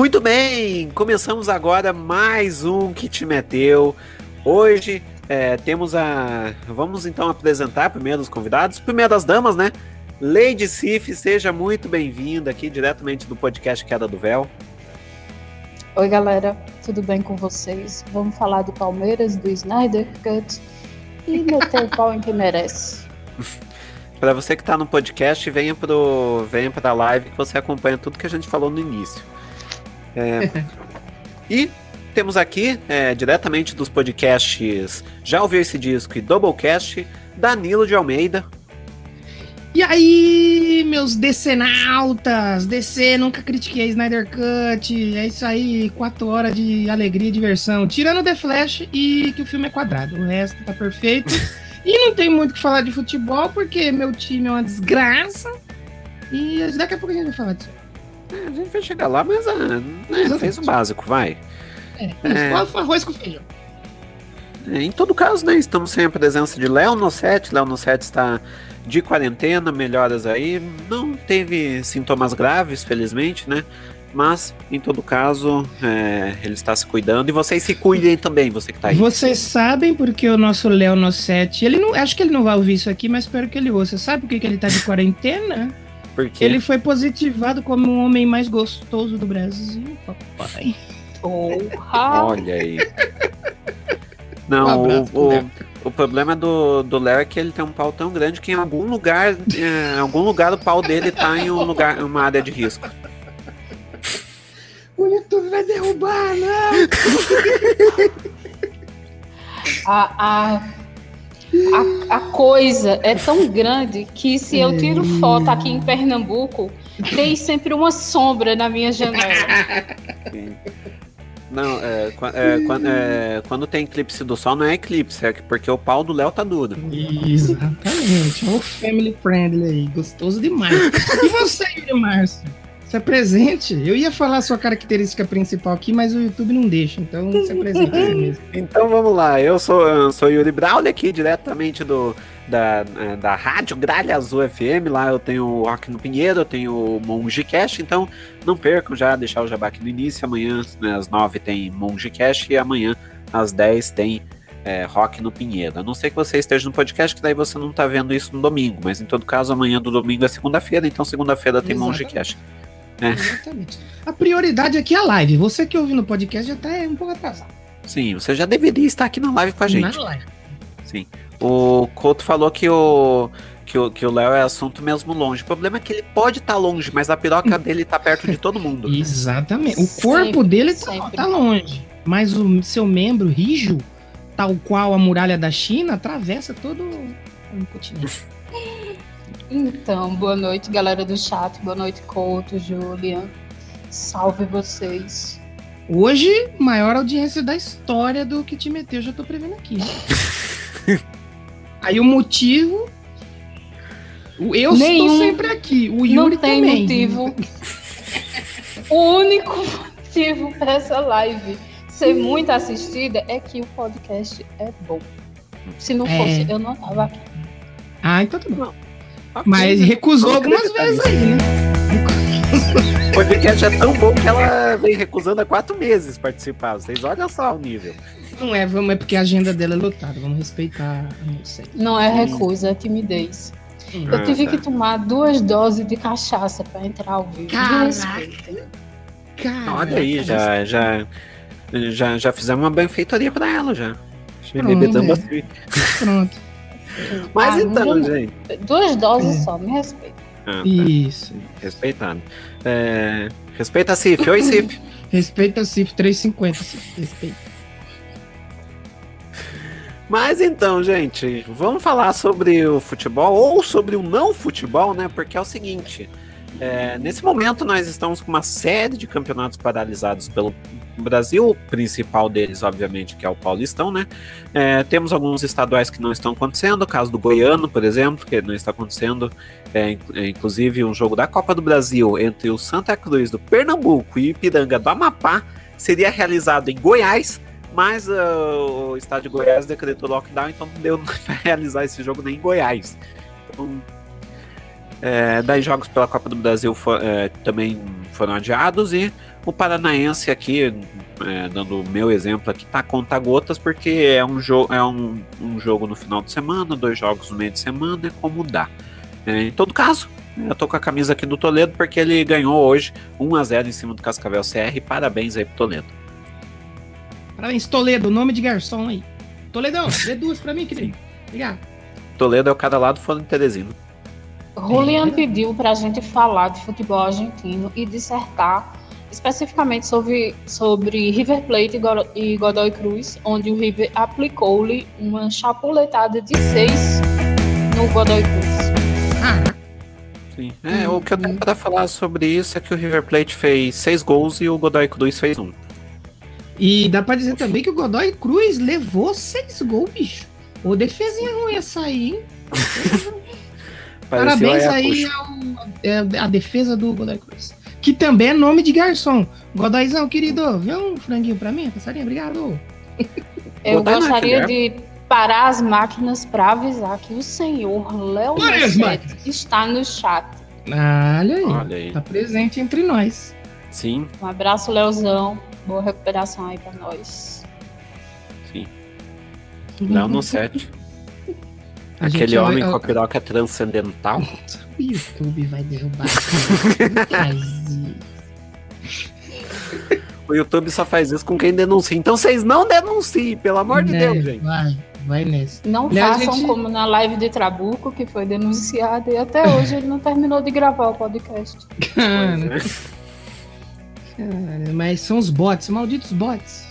Muito bem, começamos agora mais um que te meteu. Hoje é, temos a. Vamos então apresentar primeiro os convidados. Primeiro as damas, né? Lady Sif, seja muito bem-vinda aqui diretamente do podcast Queda do Véu. Oi, galera, tudo bem com vocês? Vamos falar do Palmeiras, do Snyder Cut e meter o pau em quem merece. Para você que está no podcast, venha pro venha para a live que você acompanha tudo que a gente falou no início. É, e temos aqui, é, diretamente dos podcasts Já Ouviu Esse Disco e Doublecast, Danilo de Almeida. E aí, meus decenautas? DC, nunca critiquei Snyder Cut. É isso aí, quatro horas de alegria e diversão. Tirando The Flash e que o filme é quadrado. O resto tá perfeito. e não tem muito o que falar de futebol, porque meu time é uma desgraça. E daqui a pouco a gente vai falar disso. A gente vai chegar lá, mas ah, né, fez o básico, vai. É, é... arroz com feijão. É, em todo caso, né, estamos sem a presença de Léo no set. Léo no set está de quarentena, melhoras aí. Não teve sintomas graves, felizmente, né? Mas, em todo caso, é, ele está se cuidando. E vocês se cuidem também, você que está aí. Vocês sabem porque o nosso Léo no set, ele não, acho que ele não vai ouvir isso aqui, mas espero que ele ouça. Sabe por que, que ele está de quarentena? Porque ele foi positivado como o homem mais gostoso do Brasil, papai. Olha aí. Não, um abraço, o, o, o, problema do, do Léo é que ele tem um pau tão grande que em algum lugar, é, em algum lugar o pau dele tá em um lugar, uma área de risco. O YouTube vai derrubar, não! a, a, a, a, coisa é tão grande que se eu tiro foto aqui em Pernambuco, tem sempre uma sombra na minha janela. Sim. Não, é, é, quando, é, quando tem eclipse do sol, não é eclipse, é porque o pau do Léo tá duro. Exatamente, é um family friendly aí, gostoso demais. E você, Márcio? Se apresente. Eu ia falar a sua característica principal aqui, mas o YouTube não deixa, então se apresente mesmo. Então vamos lá, eu sou, eu sou Yuri Brauli aqui, diretamente do da, é, da rádio Gralha Azul FM. Lá eu tenho o Rock no Pinheiro, eu tenho o Monge Cash, então não percam já, deixar o jabá aqui no início. Amanhã, né, às 9 tem Monge Cash e amanhã, às 10, tem é, Rock no Pinheiro. A não ser que você esteja no podcast, que daí você não tá vendo isso no domingo, mas em todo caso, amanhã do domingo é segunda-feira, então segunda-feira tem Monge Cash. É. Exatamente. A prioridade aqui é a live. Você que ouve no podcast já tá um pouco atrasado. Sim, você já deveria estar aqui na live com a gente. Na live. Sim. O Couto falou que o que o que o Léo é assunto mesmo longe. O problema é que ele pode estar tá longe, mas a piroca dele tá perto de todo mundo. Exatamente. O corpo sempre, dele tá, tá, longe, mas o seu membro rijo, tal qual a muralha da China, atravessa todo o continente. Então, boa noite, galera do chat. Boa noite, Couto, Julian. Salve vocês. Hoje, maior audiência da história do que te meteu, já tô prevendo aqui. Aí o motivo. Eu Nenhum, estou sempre aqui. O Yuri não tem também. motivo. o único motivo para essa live ser muito assistida é que o podcast é bom. Se não fosse, é. eu não tava aqui. Ah, então tá bom. Mas recusou algumas vezes aí, né? O podcast é tão bom que ela vem recusando há quatro meses participar. Vocês olham só o nível. Não é, vamos, é porque a agenda dela é lotada, vamos respeitar Não é recusa, é timidez. Eu ah, tive tá. que tomar duas doses de cachaça para entrar ao vivo. Caraca. Caraca. Olha aí, já, já, já, já fizemos uma benfeitoria para ela já. Pronto, é. Pronto. Mas ah, então, gente. Duas doses é. só, me respeita. Ah, tá. Isso. Respeitando. É... Respeita a Cif. Oi, Cif. Respeita a Cif 350. Respeita. Mas então, gente, vamos falar sobre o futebol ou sobre o não futebol, né? Porque é o seguinte: é, nesse momento nós estamos com uma série de campeonatos paralisados pelo Brasil, o principal deles, obviamente, que é o Paulistão, né? É, temos alguns estaduais que não estão acontecendo, o caso do Goiano, por exemplo, que não está acontecendo, é, é inclusive um jogo da Copa do Brasil entre o Santa Cruz do Pernambuco e o Ipiranga do Amapá seria realizado em Goiás mas uh, o estado de Goiás decretou lockdown, então não deu para realizar esse jogo nem em Goiás. Então, É, daí jogos pela Copa do Brasil for, é, também foram adiados e o Paranaense aqui, é, dando o meu exemplo aqui, tá conta gotas porque é um, jo é um, um jogo no final de semana, dois jogos no meio de semana, é como dá. É, em todo caso, eu tô com a camisa aqui do Toledo porque ele ganhou hoje 1 a 0 em cima do Cascavel CR. Parabéns aí pro Toledo. Parabéns, Toledo, nome de garçom aí. Toledão, dê duas pra mim, querido. Obrigado. Toledo é o cada lado fora de Teresina. Julian pediu para a gente falar de futebol argentino e dissertar especificamente sobre, sobre River Plate e Godoy Cruz, onde o River aplicou-lhe uma chapuletada de seis no Godoy Cruz. Ah. Sim. É, o que eu tenho para falar sobre isso é que o River Plate fez seis gols e o Godoy Cruz fez um. E dá pra dizer também que o Godoy Cruz levou seis gols, bicho. Ô, defesinha ruim essa aí, hein? Parabéns aí ao, é, a defesa do Godoy Cruz. Que também é nome de garçom. Godoyzão, querido, vê um franguinho pra mim, passarinho? Obrigado. Eu gostaria de parar as máquinas para avisar que o senhor Léo está no chat. Olha aí, Olha aí. Tá presente entre nós. Sim. Um abraço, Leozão. Boa recuperação aí pra nós. Sim. Léo no set. Aquele homem vai... com a piroca transcendental. O YouTube vai derrubar. o YouTube só faz isso com quem denuncia. Então vocês não denunciem, pelo amor de Deus, gente. Vai, vai nesse. Não Aliás, façam gente... como na live de Trabuco, que foi denunciado e até hoje ele não terminou de gravar o podcast. Cara, Cara, mas são os bots, malditos bots.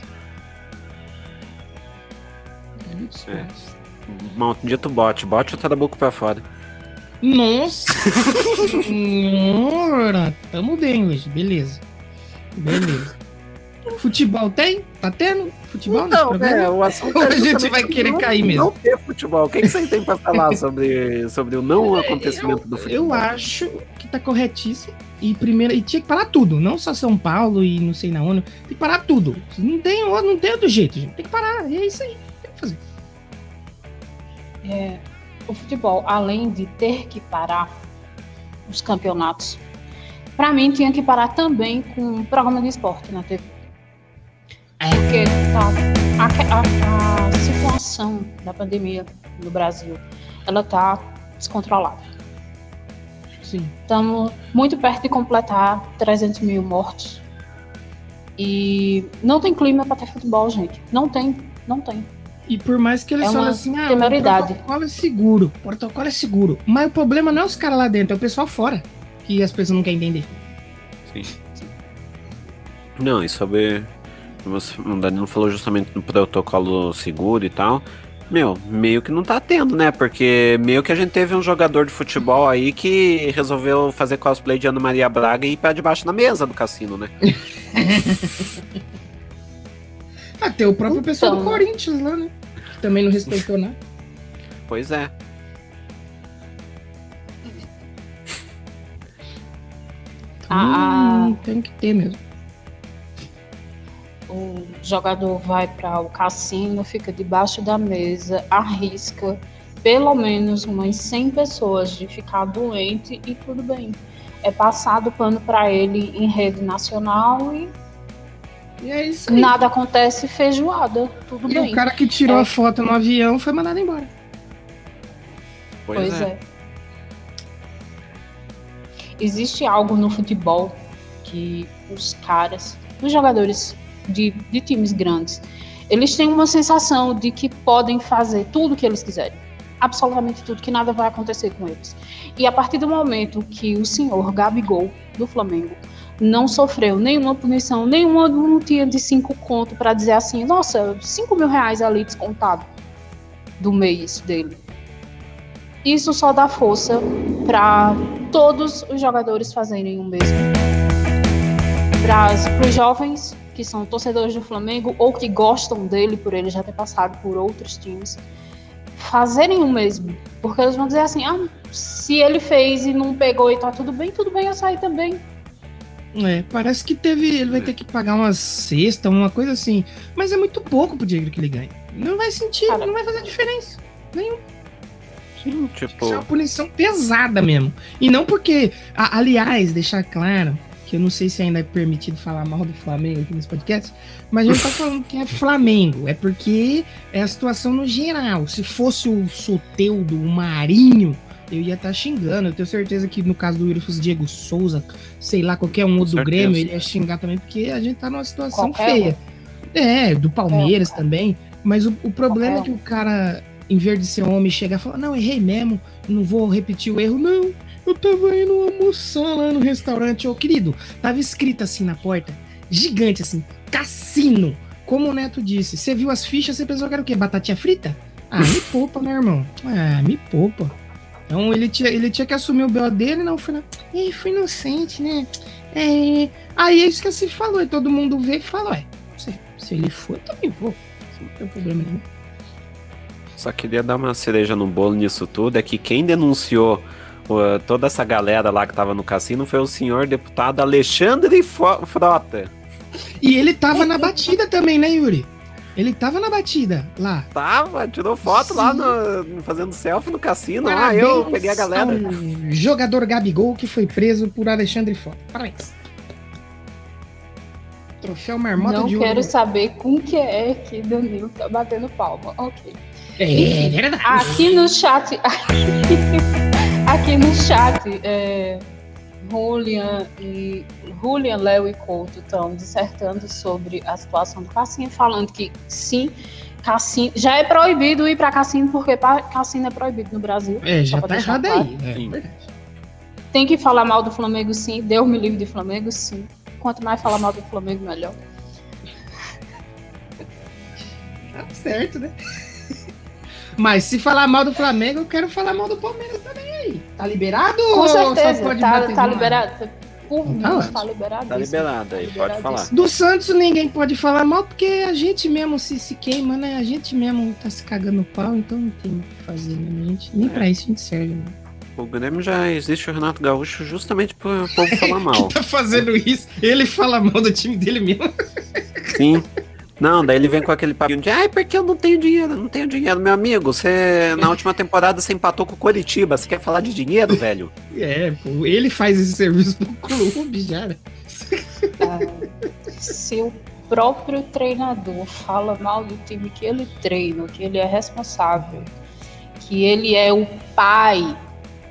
Malditos é. bots. Maldito bot. Bot o Trabuco pra fora. Nossa! Senhora! Tamo bem hoje, beleza. Beleza. Futebol tem? Tá tendo? Futebol não, é, o assunto Ou a gente vai querer não, cair mesmo? Não ter futebol. O que, que vocês têm pra falar sobre, sobre o não acontecimento eu, do futebol? Eu acho que tá corretíssimo. E primeiro, e tinha que parar tudo, não só São Paulo e não sei na ONU. Tem que parar tudo. Não tem, não tem outro jeito, gente. Tem que parar. E é isso aí. Tem que fazer é, o futebol, além de ter que parar os campeonatos, para mim tinha que parar também com o programa de esporte na TV. É. Porque tá, a, a, a situação da pandemia no Brasil, ela tá descontrolada. Sim. Estamos muito perto de completar 300 mil mortos. E não tem clima para ter futebol, gente. Não tem, não tem. E por mais que eles é falem assim, ah, o protocolo é seguro, o protocolo é seguro. Mas o problema não é os caras lá dentro, é o pessoal fora. Que as pessoas não querem entender. Sim. Não, e sobre. O Danilo falou justamente do protocolo seguro e tal. Meu, meio que não tá tendo, né? Porque meio que a gente teve um jogador de futebol aí que resolveu fazer cosplay de Ana Maria Braga e ir pra debaixo da mesa do cassino, né? Até o próprio então, pessoal do Corinthians lá, né? Também não respeitou nada. Pois é. Ah, hum, tem que ter mesmo. O jogador vai para o cassino, fica debaixo da mesa, arrisca pelo menos umas 100 pessoas de ficar doente e tudo bem. É passado pano para ele em rede nacional e e é isso aí. Nada acontece feijoada, tudo e bem. E o cara que tirou é. a foto no avião foi mandado embora. Pois, pois é. é. Existe algo no futebol que os caras, os jogadores de, de times grandes, eles têm uma sensação de que podem fazer tudo o que eles quiserem. Absolutamente tudo, que nada vai acontecer com eles. E a partir do momento que o senhor Gabigol, do Flamengo, não sofreu nenhuma punição, nenhuma multinha de cinco conto para dizer assim, nossa, cinco mil reais ali descontado do mês dele. Isso só dá força para todos os jogadores fazerem o mesmo. Para os jovens que são torcedores do Flamengo ou que gostam dele por ele já ter passado por outros times, fazerem o mesmo. Porque eles vão dizer assim: ah, se ele fez e não pegou e tá tudo bem, tudo bem eu sair também. É, parece que teve. Ele vai ter que pagar uma cesta, uma coisa assim. Mas é muito pouco pro dinheiro que ele ganha. Não vai sentir, Cara, não vai fazer diferença. Nenhum. Sim, Isso é tipo. uma punição pesada mesmo. E não porque. a- aliás, deixar claro que eu não sei se ainda é permitido falar mal do Flamengo aqui nesse podcast, mas a gente tá falando que é Flamengo. É porque é a situação no geral. Se fosse o Soteudo, o Marinho, eu ia estar xingando. Eu tenho certeza que no caso do fosse Diego Souza, sei lá, qualquer um outro do. Grêmio, ele ia xingar também, porque a gente tá numa situação Qualquer feia. É, do Palmeiras Qualquer também. Mas o, o problema é Qualquer que o cara, em vez de ser homem, chega e fala: Não, errei mesmo, não vou repetir o erro. Não, eu tava indo almoçar lá no restaurante. Ô, querido, tava escrito assim na porta, gigante assim, cassino. Como o Neto disse, você viu as fichas, você pensou que era o quê? Batatinha frita? Ah, me poupa, meu irmão. Ah, me poupa. Então ele tinha, ele tinha que assumir o B.O. dele, não foi. Ih, foi inocente, né? É. Aí é isso que se falou, e todo mundo vê e fala, ué, se, se ele for, eu também vou. Não tem problema nenhum. Só queria dar uma cereja no bolo nisso tudo, é que quem denunciou uh, toda essa galera lá que tava no cassino foi o senhor deputado Alexandre Frota. E ele tava na batida também, né, Yuri? Ele tava na batida lá. Tava, tirou foto lá no, fazendo selfie no cassino. Ah, eu Parabéns peguei a galera. ao jogador Gabigol que foi preso por Alexandre Foto. Parabéns. Troféu marmota Não de quero ouro. saber com que é que Danilo tá batendo palma. Ok. É verdade. Aqui no chat. Aqui no chat, é, Julian e Julian, Léo e Couto estão dissertando sobre a situação do cassino, falando que sim, cassino já é proibido ir para cassino porque cassino é proibido no Brasil. É, já tá errado claro. aí. É Sim. Tem que falar mal do Flamengo, sim. Deus me livre de Flamengo, sim. Quanto mais falar mal do Flamengo, melhor. Tá certo, né? Mas se falar mal do Flamengo, eu quero falar mal do Palmeiras também aí. Tá liberado? Com ou certeza, só pode tá, tá liberado. Por mim, Tá ótimo. tá liberado. Tá liberado aí, pode falar. Do Santos ninguém pode falar mal, porque a gente mesmo se, se queima, né? A gente mesmo tá se cagando pau, então não tem o que fazer, né? A gente, nem pra isso a gente serve. Né? O Grêmio já existe o Renato Gaúcho justamente pro povo falar mal. Tá fazendo isso, ele fala mal do time dele mesmo. Sim. Não, daí ele vem com aquele papinho de ai, porque eu não tenho dinheiro, não tenho dinheiro, meu amigo. Você, na última temporada, você empatou com o Coritiba. Você quer falar de dinheiro, velho? É, pô, ele faz esse serviço pro clube já. né? Se o próprio treinador fala mal do time que ele treina, que ele é responsável, que ele é o pai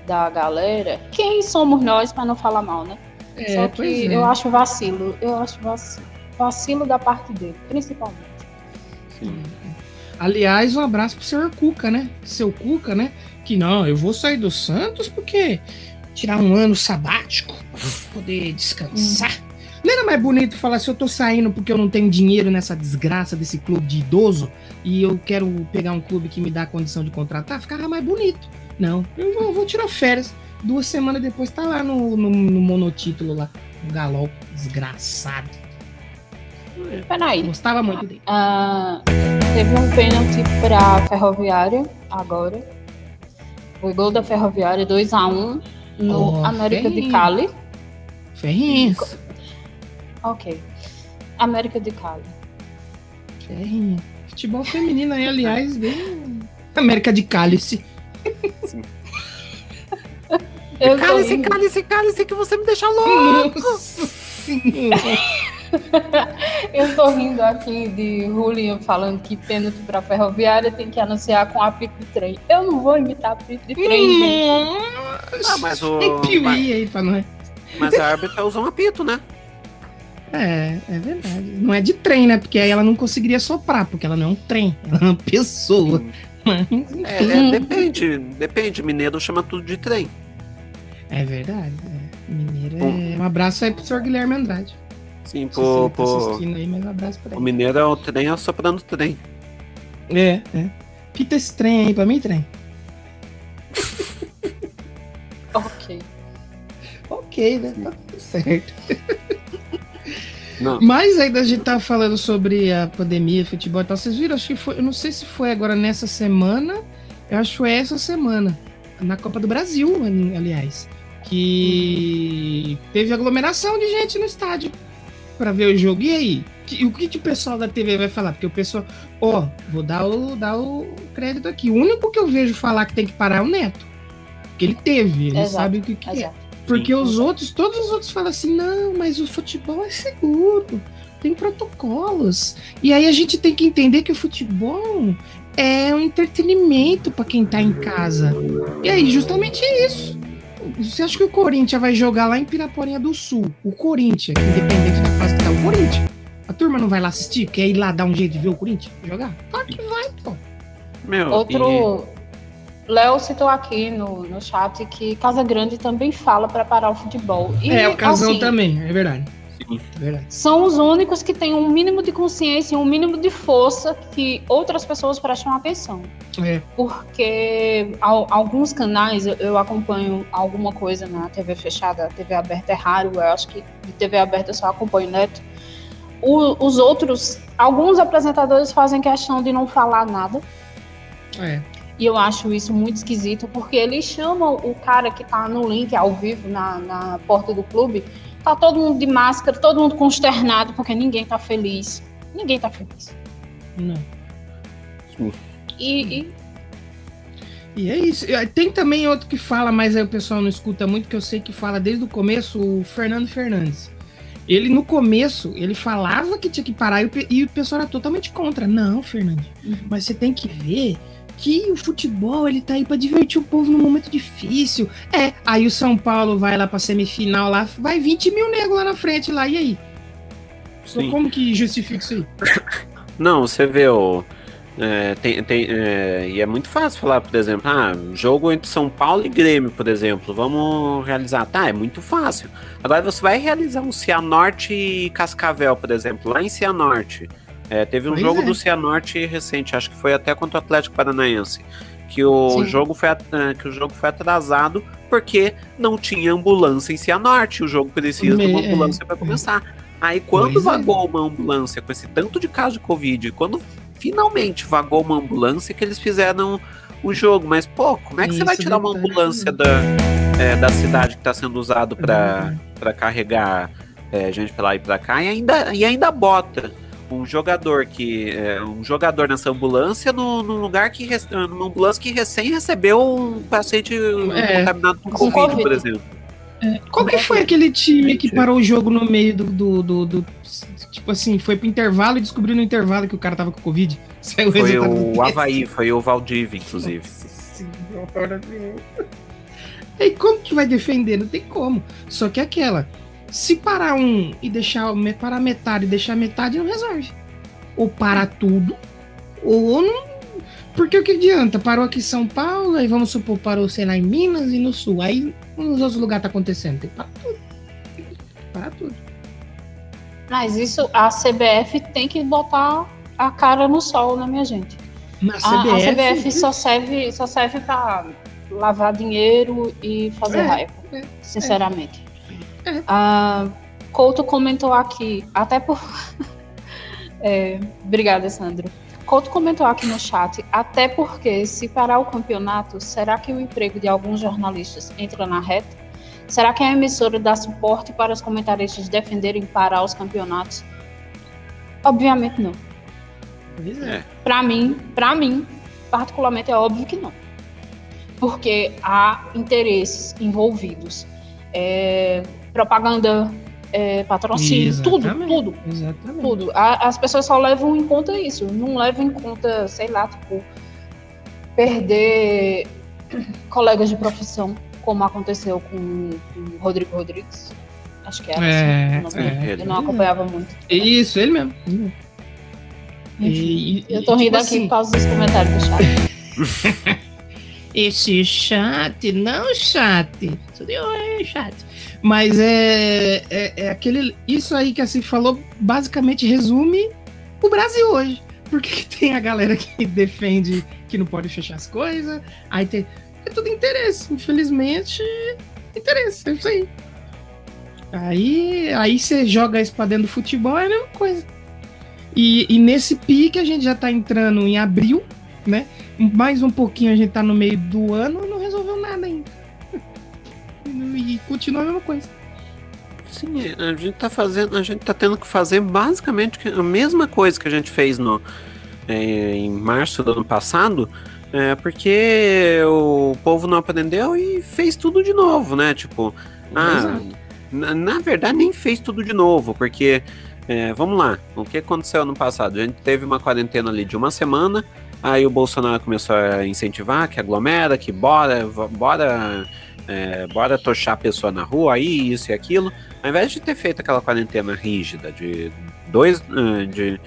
da galera, quem somos nós para não falar mal, né? É, Só pois que é. eu acho vacilo, eu acho vacilo, vacilo da parte dele, principalmente. Sim. Aliás, um abraço pro senhor Cuca, né? Seu Cuca, né? Que não, eu vou sair do Santos porque tirar um ano sabático, poder descansar. Não era mais bonito falar assim, eu tô saindo porque eu não tenho dinheiro nessa desgraça desse clube de idoso e eu quero pegar um clube que me dá a condição de contratar? Ficava mais bonito. Não, eu vou, vou tirar férias. Duas semanas depois tá lá no, no, no monotítulo lá, no galol, desgraçado. Peraí, Gostava muito dele. Ah, teve um pênalti para Ferroviária agora. Foi gol da Ferroviária 2x1 no Oh, América de. Cali. Ferrinho, Ok. América de Cali. Futebol feminino aí, aliás, bem... América de Cálice. Eu tô Cálice, cálice, cálice, que você me deixa louco. Nossa Senhora. Eu tô rindo aqui de Julian falando que pênalti pra ferroviária tem que anunciar com apito de trem. Eu não vou imitar apito de trem, gente. Ah, mas o. Tem piuí Mas, aí pra nós. mas a árbitra usa um apito, né? É, é verdade. Não é de trem, né? Porque aí ela não conseguiria soprar, porque ela não é um trem, ela é uma pessoa. Mas. É, é, depende, depende. Mineiro chama tudo de trem. É verdade. É. Mineiro é... Um abraço aí pro senhor Guilherme Andrade. Sim, pô, tá pô. assistindo aí, mas um abraço pra O mineiro é o trem assoprando trem. É, é. Pita esse trem aí pra mim, trem. Ok. Ok, né? Tá tudo certo. Não. Mas ainda a gente tá falando sobre a pandemia, futebol e tal. Vocês viram? Acho que foi. Eu não sei se foi agora nessa semana. Eu acho que foi essa semana. Na Copa do Brasil, ali- aliás. Que teve aglomeração de gente no estádio pra ver o jogo. E aí? que, o que, que o pessoal da TV vai falar? Porque o pessoal, ó, vou dar o, dar o crédito aqui. O único que eu vejo falar que tem que parar é o Neto. Que ele teve, ele Exato, sabe o que, que é. Porque Sim. os outros, todos os outros falam assim, não, mas o futebol é seguro, tem protocolos. E aí a gente tem que entender que o futebol é um entretenimento para quem tá em casa. E aí, justamente isso. Você acha que o Corinthians vai jogar lá em Piraporinha do Sul? O Corinthians, independente da fase que tá o Corinthians. A turma não vai lá assistir? Quer ir lá dar um jeito de ver o Corinthians jogar? Claro que vai, pô. Meu, Outro. Léo citou aqui no, no chat que Casa Grande também fala para parar o futebol. E, é, o casão assim, também, é verdade. Sim. Verdade. São os únicos que têm um mínimo de consciência e um mínimo de força que outras pessoas prestam atenção. É. Porque al- alguns canais, eu, eu acompanho alguma coisa na TV fechada, TV aberta é raro, eu acho que de TV aberta eu só acompanho Neto. O- os outros, alguns apresentadores fazem questão de não falar nada. É. E eu acho isso muito esquisito, porque eles chamam o cara que tá no link ao vivo na, na porta do clube, tá todo mundo de máscara, todo mundo consternado, porque ninguém tá feliz. Ninguém tá feliz. Não. E, e E é isso. Tem também outro que fala, mas aí o pessoal não escuta muito, que eu sei que fala desde o começo, o Fernando Fernandes. Ele, no começo, ele falava que tinha que parar e o, e o pessoal era totalmente contra. Não, Fernando, Uhum. mas você tem que ver que o futebol, ele tá aí pra divertir o povo num momento difícil. É, aí o São Paulo vai lá pra semifinal lá, vai 20 mil negros lá na frente lá, e aí? Sim. Como que justifica isso aí? Não, você vê o. é, tem, tem, é, e é muito fácil falar, por exemplo, ah, jogo entre São Paulo e Grêmio, por exemplo, vamos realizar. Tá, é muito fácil. Agora você vai realizar um Cianorte e Cascavel, por exemplo, lá em Cianorte. É, teve um Pois jogo é. do Cianorte recente, acho que foi até contra o Atlético Paranaense. Que o, Sim. jogo foi, eh, que o jogo foi atrasado porque não tinha ambulância em Cianorte. O jogo precisa de uma Me- é, ambulância para é. começar. Aí quando Pois é. vagou uma ambulância com esse tanto de caso de Covid, quando finalmente vagou uma ambulância que eles fizeram o jogo. Mas, pô, como é que você vai Isso tirar uma detalhe. ambulância da, é, da cidade que está sendo usado para Uhum. para carregar é, gente pra lá e pra cá e ainda, e ainda bota um jogador que é, um jogador nessa ambulância no, num lugar que numa ambulância que recém recebeu um paciente É. contaminado com Covid, Covid. por exemplo. Qual que foi aquele time que parou o jogo no meio do, do, do- do- Tipo assim, foi pro intervalo e descobriu no intervalo que o cara tava com Covid? Saiu Foi o teste. Havaí, foi o Valdivia, inclusive. Nossa senhora, meu. E como que vai defender? Não tem como. Só que é aquela. Se parar um e deixar parar metade e deixar metade, não resolve. Ou para tudo, ou não. Porque o que adianta? Parou aqui em São Paulo, aí vamos supor, parou, sei lá, em Minas e no Sul. Aí nos outros lugares tá acontecendo. Tem que parar tudo. Tem que parar tudo. Mas isso a CBF tem que botar a cara no sol, né, minha gente? A, a CBF só serve, só serve para lavar dinheiro e fazer É, raiva, é, sinceramente. A Couto comentou aqui, até por. É, obrigada, Sandro. Couto comentou aqui no chat, até porque se parar o campeonato, será que o emprego de alguns jornalistas entra na reta? Será que a emissora dá suporte para os comentaristas defenderem parar os campeonatos? Obviamente não. Pois é. Para mim, para mim, particularmente é óbvio que não. Porque há interesses envolvidos. É, propaganda, é, patrocínio, tudo, tudo, Exatamente. tudo. A- as pessoas só levam em conta isso, não levam em conta, sei lá, tipo, perder colegas de profissão, como aconteceu com com o Rodrigo Rodrigues. Acho que era É, assim, é. dele. eu não acompanhava muito. Isso, ele mesmo. Enfim, E- eu tô rindo tipo aqui assim, por causa dos comentários do chat. Esse chat, não chat. Tudo bem, chat. Mas é, é, é aquele. Isso aí que assim falou, basicamente resume o Brasil hoje. Porque que tem a galera que defende que não pode fechar as coisas. Aí tem. É tudo interesse. Infelizmente, interesse. É isso aí. Aí, aí você joga isso pra dentro do futebol, é a mesma coisa. E, e nesse pique a gente já tá entrando em abril, né? Mais um pouquinho a gente tá no meio do ano e não resolveu nada ainda. E continua a mesma coisa. Sim, a gente tá fazendo, a gente tá tendo que fazer basicamente a mesma coisa que a gente fez no é, em março do ano passado, é, porque o povo não aprendeu e fez tudo de novo, né? Tipo, ah, na, na, verdade nem fez tudo de novo, porque é, vamos lá, o que aconteceu ano passado? A gente teve uma quarentena ali de uma semana, aí o Bolsonaro começou a incentivar que aglomera, que bora, bora, é, bora tochar a pessoa na rua, aí isso e aquilo. Ao invés de ter feito aquela quarentena rígida de dois, eh, de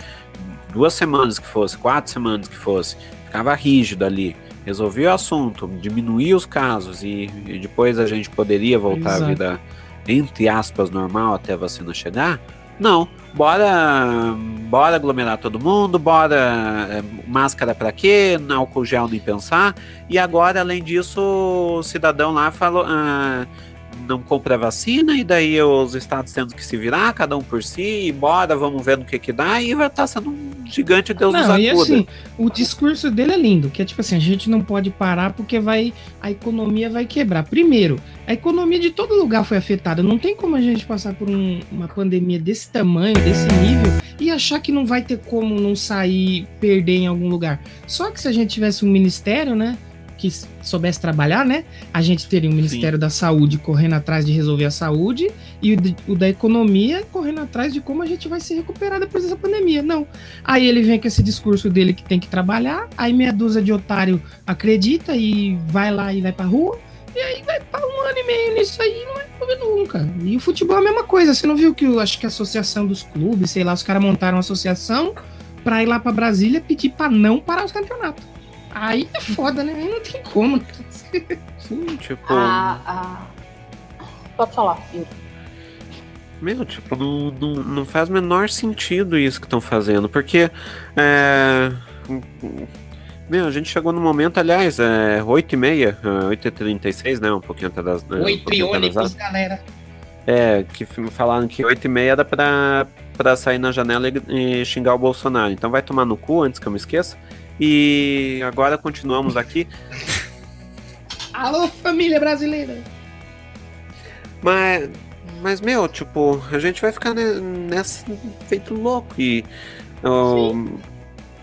duas semanas que fosse, quatro semanas que fosse, ficava rígido ali, resolvia o assunto, diminuía os casos e, e depois a gente poderia voltar Exato. à vida, entre aspas, normal até a vacina chegar. Não, bora, bora aglomerar todo mundo, bora é, máscara para quê, álcool gel nem pensar. E agora, além disso, o cidadão lá falou. Ah, não compra vacina, e daí os estados tendo que se virar, cada um por si, e bora, vamos ver no que que dá, e vai estar tá sendo um gigante Deus não, nos acuda. E assim, o discurso dele é lindo, que é tipo assim, a gente não pode parar porque vai a economia vai quebrar. Primeiro, a economia de todo lugar foi afetada, não tem como a gente passar por um, uma pandemia desse tamanho, desse nível, e achar que não vai ter como não sair, perder em algum lugar. Só que se a gente tivesse um ministério, né, que soubesse trabalhar, né? A gente teria o Ministério Sim. da Saúde correndo atrás de resolver a saúde e o, de, o, da economia correndo atrás de como a gente vai se recuperar depois dessa pandemia. Não. Aí ele vem com esse discurso dele que tem que trabalhar, aí meia dúzia de otário acredita e vai lá e vai pra rua. E aí vai para um ano e meio nisso aí não vai resolver nunca. E o futebol é a mesma coisa. Você não viu que eu acho que a associação dos clubes, sei lá, os caras montaram uma associação para ir lá para Brasília pedir para não parar os campeonatos. Aí é foda, né? Aí não tem como. Sim, tipo. Ah, ah. Pode falar, Yuri. Meu, tipo, não, não, não faz o menor sentido isso que estão fazendo, porque. É... Meu, a gente chegou no momento, aliás, é 8h30, 8h36, né? Um pouquinho até das. 8 e ônibus, galera. É, que falaram que 8h30 era pra, pra sair na janela e, e xingar o Bolsonaro. Então vai tomar no cu antes que eu me esqueça. E agora continuamos aqui. Alô, família brasileira! Mas, mas meu, tipo, a gente vai ficar nessa feito louco e.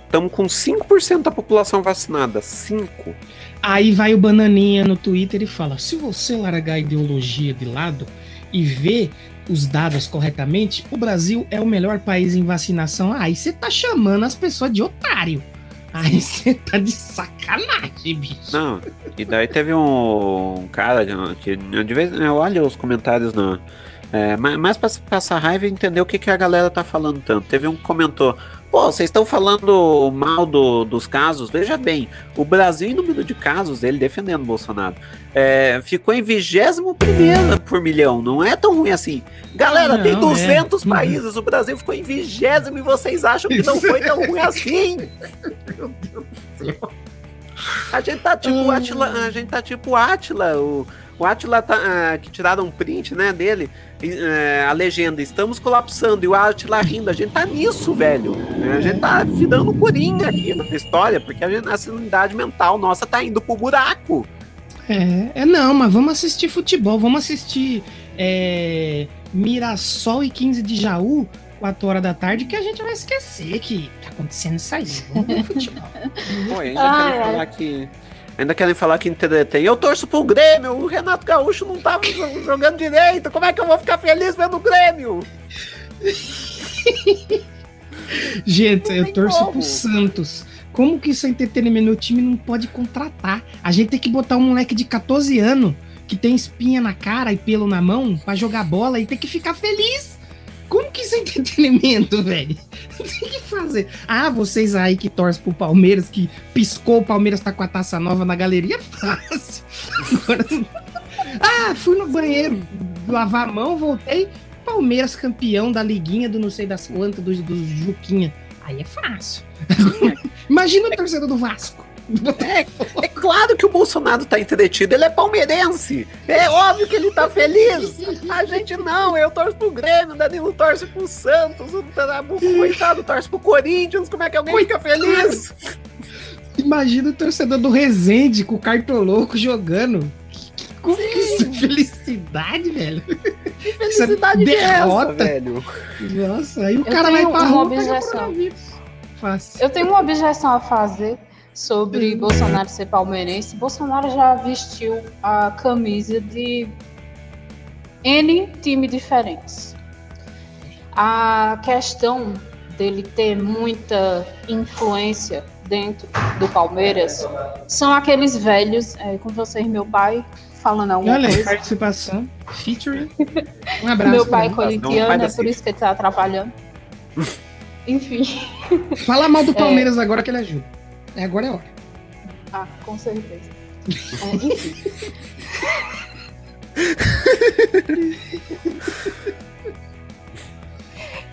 Estamos com 5% da população vacinada. 5%. Aí vai o Bananinha no Twitter e fala: se você largar a ideologia de lado e ver os dados corretamente, o Brasil é o melhor país em vacinação. Aí você tá chamando as pessoas de otário. Aí você tá de sacanagem, bicho. Não, e daí teve um, um cara que de vez eu olho os comentários no. É, mais pra passar raiva e entender o que, que a galera tá falando tanto. Teve um que comentou: Pô, vocês estão falando mal do, dos casos. Veja bem, o Brasil, em número de casos, ele defendendo o Bolsonaro, é, ficou em 21 por milhão. Não é tão ruim assim. Galera, não, tem 200 é. países, o Brasil ficou em 20 e vocês acham que não foi tão ruim assim? Meu Deus do céu. A gente tá tipo Atila, a gente tá tipo Atila, o, o Atila tá, uh, que tiraram um print, né, dele, uh, a legenda, estamos colapsando, e o Atila rindo, a gente tá nisso, velho. A gente tá virando coringa aqui na história, porque a, gente, a sanidade mental nossa tá indo pro buraco. É, é não, mas vamos assistir futebol, vamos assistir é, Mirassol e 15 de Jaú, 4 horas da tarde, que a gente vai esquecer que tá acontecendo isso aí. Vamos ver futebol. Pô, ainda ah, quero é. falar que Ainda querem falar que entretém. Eu torço pro Grêmio, o Renato Gaúcho não tava jogando direito. Como é que eu vou ficar feliz vendo o Grêmio? Gente, eu torço como. pro Santos. Como que isso é entretenimento? Meu time não pode contratar. A gente tem que botar um moleque de 14 anos que tem espinha na cara e pelo na mão para jogar bola e tem que ficar feliz. Como que isso é entretenimento, velho? Tem que fazer. Ah, vocês aí que torcem pro Palmeiras, que piscou, o Palmeiras tá com a taça nova na galeria, é fácil. Agora... ah, fui no banheiro lavar a mão, voltei. Palmeiras campeão da liguinha do não sei das quantas, do, do Juquinha. Aí é fácil. Imagina o torcedor do Vasco. É, é, claro que o Bolsonaro tá entretido, ele é palmeirense. É óbvio que ele tá feliz. A gente não, eu torço pro Grêmio, o Danilo torce pro Santos, o coitado, torce pro Corinthians. Como é que alguém fica feliz? Imagina o torcedor do Resende com o cartoloco jogando. Que isso é felicidade? velho. Que felicidade Essa é derrota. essa, velho? Nossa, aí o Eu cara vai pra rua. Eu tenho uma objeção a fazer sobre Bolsonaro ser palmeirense. Bolsonaro já vestiu a camisa de N times diferentes. A questão dele ter muita influência dentro do Palmeiras são aqueles velhos, é, com vocês, meu pai, falando alguma Olha, aí, coisa. participação, featuring. Um abraço. Meu pai é corintiano, é por isso que ele tá atrapalhando. Enfim. Fala mal do Palmeiras agora que ele ajuda. É, agora é hora. ah, com certeza. É, enfim.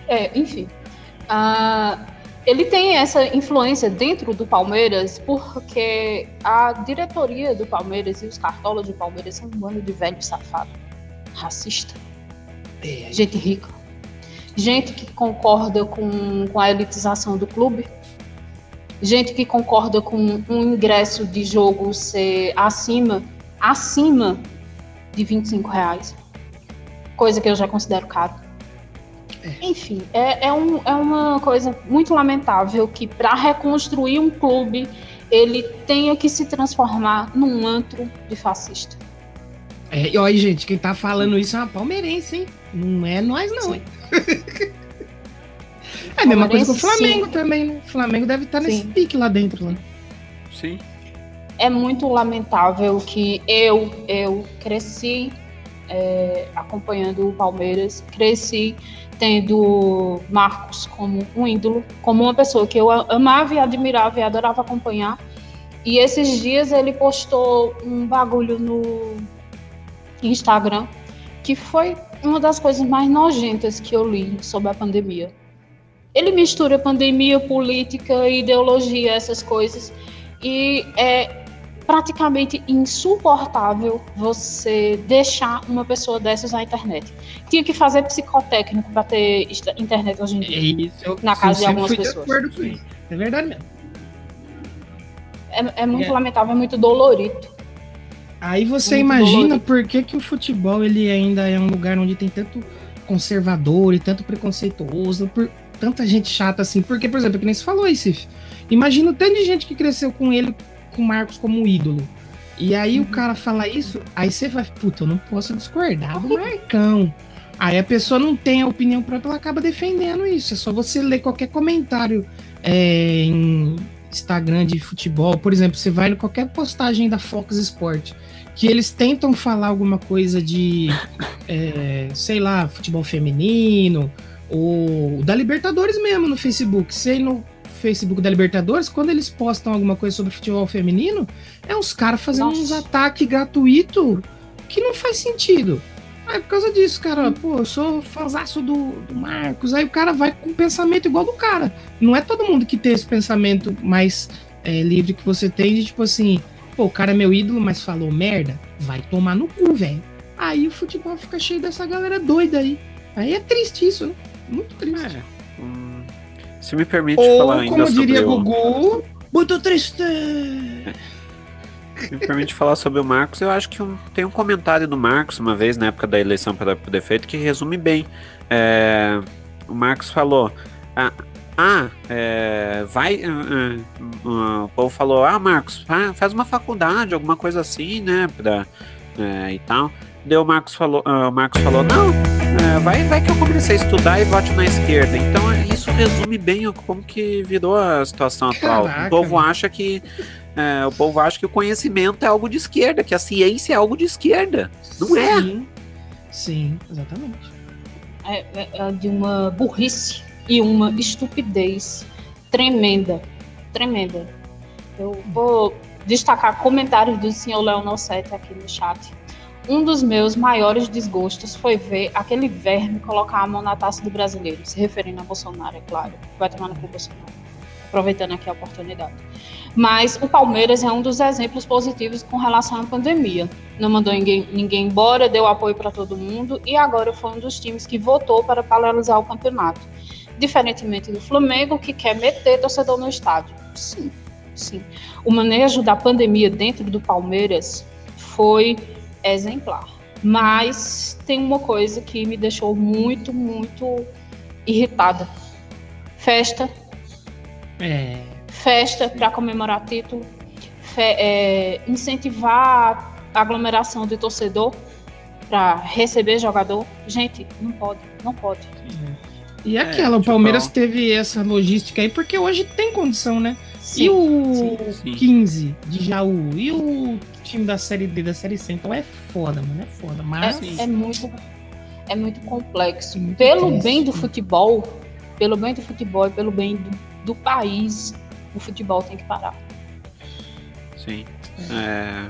É, enfim. Ah, ele tem essa influência dentro do Palmeiras porque a diretoria do Palmeiras e os cartolas do Palmeiras são um bando de velho safado, racista, É, gente rica, gente que concorda com, com a elitização do clube, gente que concorda com um ingresso de jogo ser acima, acima de 25 reais, coisa que eu já considero caro. Enfim, é, é, um- é uma coisa muito lamentável que para reconstruir um clube ele tenha que se transformar num antro de fascista. É, e olha, gente, quem tá falando isso é uma palmeirense, hein? Não é nós, não. É a mesma coisa que o Flamengo sim. também, né? O Flamengo deve estar nesse Sim. pique lá dentro. Lá. Sim. é muito lamentável que eu eu cresci é, acompanhando o Palmeiras, cresci tendo Marcos como um ídolo, como uma pessoa que eu amava e admirava e adorava acompanhar. E esses dias ele postou um bagulho no Instagram que foi uma das coisas mais nojentas que eu li sobre a pandemia. Ele mistura pandemia, política, ideologia, essas coisas. E é praticamente insuportável você deixar uma pessoa dessas na internet. Tinha que fazer psicotécnico para ter internet hoje em É dia. isso. Eu, Na casa de algumas fui pessoas. De acordo com isso. É verdade mesmo. É, é muito É. lamentável, é muito dolorido. Aí você Muito imagina dolorido. por que, que o futebol ele ainda é um lugar onde tem tanto conservador e tanto preconceituoso, por tanta gente chata assim. Porque, por exemplo, que nem você falou aí, Cif. Imagina o tanto de gente que cresceu com ele, com o Marcos como ídolo. E aí o cara fala isso, aí você vai, puta, eu não posso discordar do Marcão. Aí a pessoa não tem a opinião própria, ela acaba defendendo isso. É só você ler qualquer comentário é, em Instagram de futebol. Por exemplo, você vai em qualquer postagem da Fox Sport, que eles tentam falar alguma coisa de, é, sei lá, futebol feminino, ou da Libertadores mesmo no Facebook. Sei no Facebook da Libertadores, quando eles postam alguma coisa sobre futebol feminino, é uns caras fazendo Nossa. uns ataques gratuitos que não faz sentido. Aí por causa disso, cara, pô, eu sou fãzaço do, do Marcos. Aí o cara vai com um pensamento igual do cara. Não é todo mundo que tem esse pensamento mais é, livre que você tem de tipo assim, pô, o cara é meu ídolo, mas falou merda, vai tomar no cu, velho. Aí o futebol fica cheio dessa galera doida aí. Aí é triste isso, né? Muito triste. É, hum, se me permite Ou, falar ainda como sobre diria o... Gugu, muito triste. Me permite falar sobre o Marcos, eu acho que um- tem um comentário do Marcos, uma vez, na época da eleição para o prefeito, que resume bem. É, o Marcos falou: Ah, ah, é, vai. ah, ah, ah", o povo falou: Ah, Marcos, fa- faz uma faculdade, alguma coisa assim, né? Pra, é, e tal. Daí o Marcos falou: ah, o Marcos falou: Não, vai, vai que eu comecei a estudar e vote na esquerda. Então, isso resume bem como que virou a situação atual. Caraca. O povo acha que. É, o povo acha que o conhecimento é algo de esquerda, que a ciência é algo de esquerda. Não é. Sim, sim exatamente. É, é- é de uma burrice e uma estupidez tremenda. Tremenda. Eu vou destacar comentários do senhor Léo Nossetti aqui no chat. Um dos meus maiores desgostos foi ver aquele verme colocar a mão na taça do brasileiro, se referindo a Bolsonaro, é claro. Vai tomar no cu Bolsonaro. Aproveitando aqui a oportunidade. Mas o Palmeiras é um dos exemplos positivos com relação à pandemia. Não mandou ninguém, ninguém embora, deu apoio para todo mundo e agora foi um dos times que votou para paralisar o campeonato. Diferentemente do Flamengo, que quer meter torcedor no estádio. Sim, sim. O manejo da pandemia dentro do Palmeiras foi exemplar. Mas tem uma coisa que me deixou muito, muito irritada. Festa. É. Festa para comemorar título. Fe é, incentivar a aglomeração de torcedor para receber jogador. Gente, não pode, não pode. E aquela, o tipo, Palmeiras ó. teve essa logística aí, porque hoje tem condição, né? Sim, e o sim, sim. 15 de Jaú? E o time da Série D, da Série C? Então é foda, mano, é foda. Mas é, é muito é muito complexo. Muito pelo triste. bem do futebol, pelo bem do futebol e pelo bem do, do país, o futebol tem que parar. Sim. É,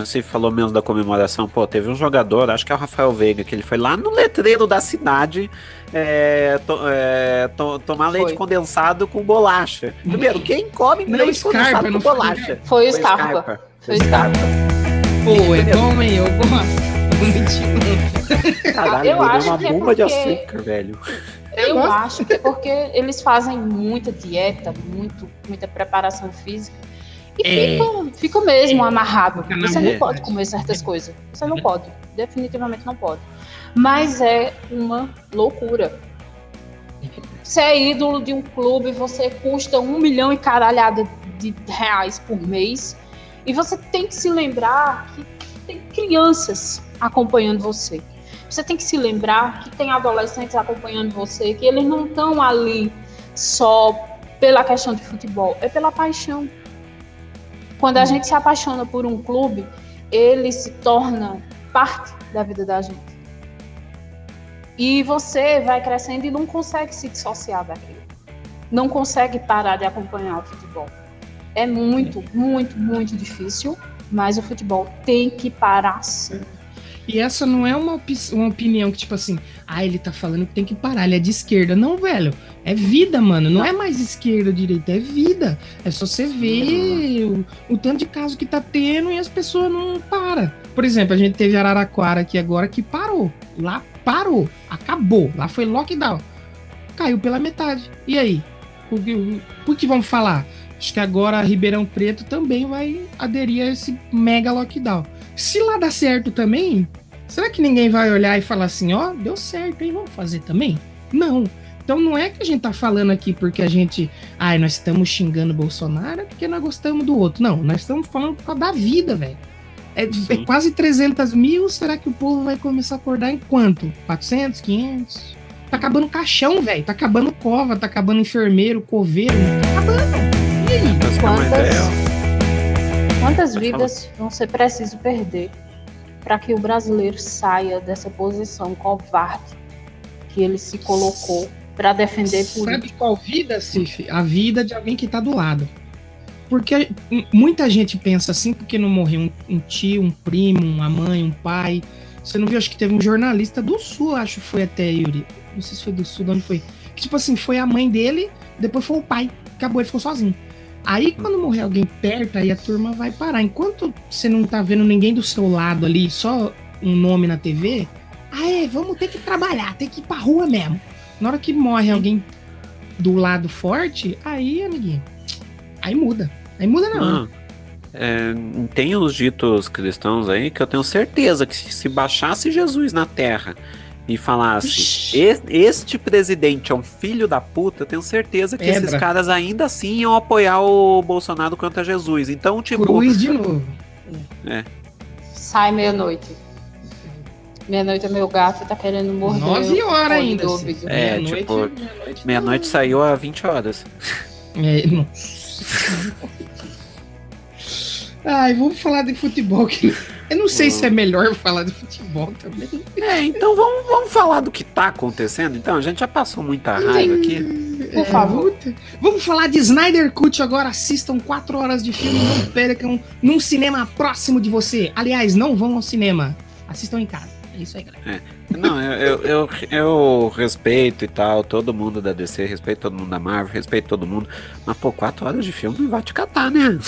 você falou mesmo da comemoração, pô, teve um jogador, acho que é o Rafael Veiga, que ele foi lá no letreiro da cidade é, to- é, to- tomar Foi. leite condensado com bolacha. Primeiro, quem come Não, leite Scarpa, condensado não com foi, bolacha? Foi o Scarpa. Foi o Scarpa. Pô, é bom, hein? Eu gosto. Bonitinho. Caralho, Eu acho uma que é bomba de porque- açúcar, velho. Eu gosto. acho que é porque eles fazem muita dieta, muito, muita preparação física. E É. fica, fica mesmo amarrado. Fica na Você não pode comer certas coisas. Você não pode. Definitivamente não pode. Mas é uma loucura. Você é ídolo de um clube, você custa um milhão e caralhada de reais por mês. E você tem que se lembrar que tem crianças acompanhando você. Você tem que se lembrar que tem adolescentes acompanhando você, que eles não estão ali só pela questão de futebol, é pela paixão. Quando a gente se apaixona por um clube, ele se torna parte da vida da gente. E você vai crescendo e não consegue se dissociar daquilo. Não consegue parar de acompanhar o futebol. É muito, muito, muito difícil, mas o futebol tem que parar sim. E essa não é uma, opi- uma opinião que, tipo assim, ah, ele tá falando que tem que parar, ele é de esquerda. Não, velho. É vida, mano. Não é mais esquerda ou direita, é vida. É só você ver o, o tanto de caso que tá tendo e as pessoas não param. Por exemplo, a gente teve Araraquara aqui agora que parou. Lá parou. Acabou. Lá foi lockdown. Caiu pela metade. E aí? O que, o que vamos falar? Acho que agora Ribeirão Preto também vai aderir a esse mega lockdown. Se lá dá certo também, será que ninguém vai olhar e falar assim, ó, deu certo, hein? Vamos fazer também? Não. Então não é que a gente tá falando aqui porque a gente, ai, nós estamos xingando Bolsonaro porque nós gostamos do outro. Não, nós estamos falando por causa da vida, velho. É, é quase 300 mil, será que o povo vai começar a acordar em quanto? 400, 500? Tá acabando caixão, velho. Tá acabando cova, tá acabando enfermeiro, coveiro. Tá acabando. E aí? Quantas- Quantas vidas vão ser preciso perder para que o brasileiro saia dessa posição covarde que ele se colocou para defender Sabe política? qual vida, Cif? A vida de alguém que tá do lado. Porque muita gente pensa assim, porque não morreu um, um tio, um primo, uma mãe, um pai. Você não viu? Acho que teve um jornalista do Sul, acho que foi até, Yuri. Não sei se foi do Sul, de onde foi. Que, tipo assim, foi a mãe dele, depois foi o pai. Acabou, ele ficou sozinho. Aí, quando morrer alguém perto, aí a turma vai parar. Enquanto você não tá vendo ninguém do seu lado ali, só um nome na TV, ah, é, vamos ter que trabalhar, tem que ir pra rua mesmo. Na hora que morre alguém do lado forte, aí, amiguinho, aí muda. Aí muda hora. Ah, é, tem os ditos cristãos aí que eu tenho certeza que se baixasse Jesus na terra e falasse Ixi. "Es- este presidente é um filho da puta, eu tenho certeza que Pedra. esses caras ainda assim iam apoiar o Bolsonaro contra Jesus. Então, tipo, Cruz de novo. Sai meia-noite. Meia-noite é meu gato e tá querendo morder. Nove horas ainda. ouvido. É, Meia-noite- tipo, meia-noite não. saiu a 20 horas. É, nossa. Ai, vamos falar de futebol. Que... Eu não sei se é melhor falar de futebol também. É, então vamos, vamos falar do que tá acontecendo. Então, a gente já passou muita raiva aqui. Por favor. Vamos, ter- vamos falar de Snyder Cut agora. Assistam quatro horas de filme. Não percam num cinema próximo de você. Aliás, não vão ao cinema. Assistam em casa. É isso aí, galera. Não, eu, eu, eu, respeito e tal, todo mundo da DC, respeito todo mundo da Marvel, respeito todo mundo. Mas, pô, quatro horas de filme vai te catar, né?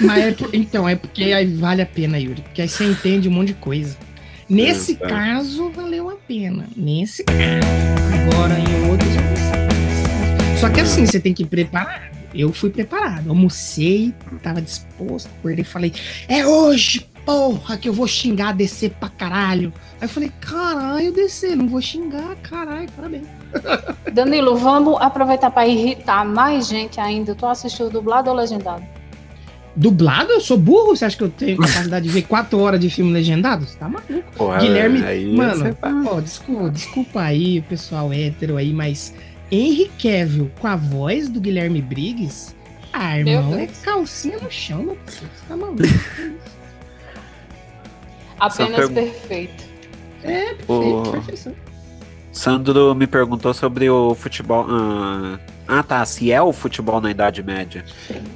Mas é então, é porque aí vale a pena, Yuri. Porque aí você entende um monte de coisa. Nesse Exato. caso, valeu a pena. Nesse caso. Agora, em outros, eu não sei. Só que assim, você tem que preparar. Eu fui preparado, almocei, tava disposto, acordei e falei, é hoje, porra, que eu vou xingar descer pra caralho. Aí eu falei, caralho, descer, não vou xingar, caralho, parabéns. Danilo, vamos aproveitar para irritar mais gente ainda. Tu assistiu dublado ou legendado? Dublado? Eu sou burro? Você acha que eu tenho capacidade de ver quatro horas de filme legendado? Você tá maluco? Porra, Guilherme, aí mano, tá- ó, desculpa, desculpa aí, o pessoal hétero aí, mas Henry Cavill com a voz do Guilherme Briggs, ah, Meu irmão, é calcinha no chão, meu Deus, você tá maluco. Apenas pergun- perfeito. É, O- perfeito, perfeição. Sandro me perguntou sobre o futebol. Ah, ah, tá. Se é o futebol na Idade Média.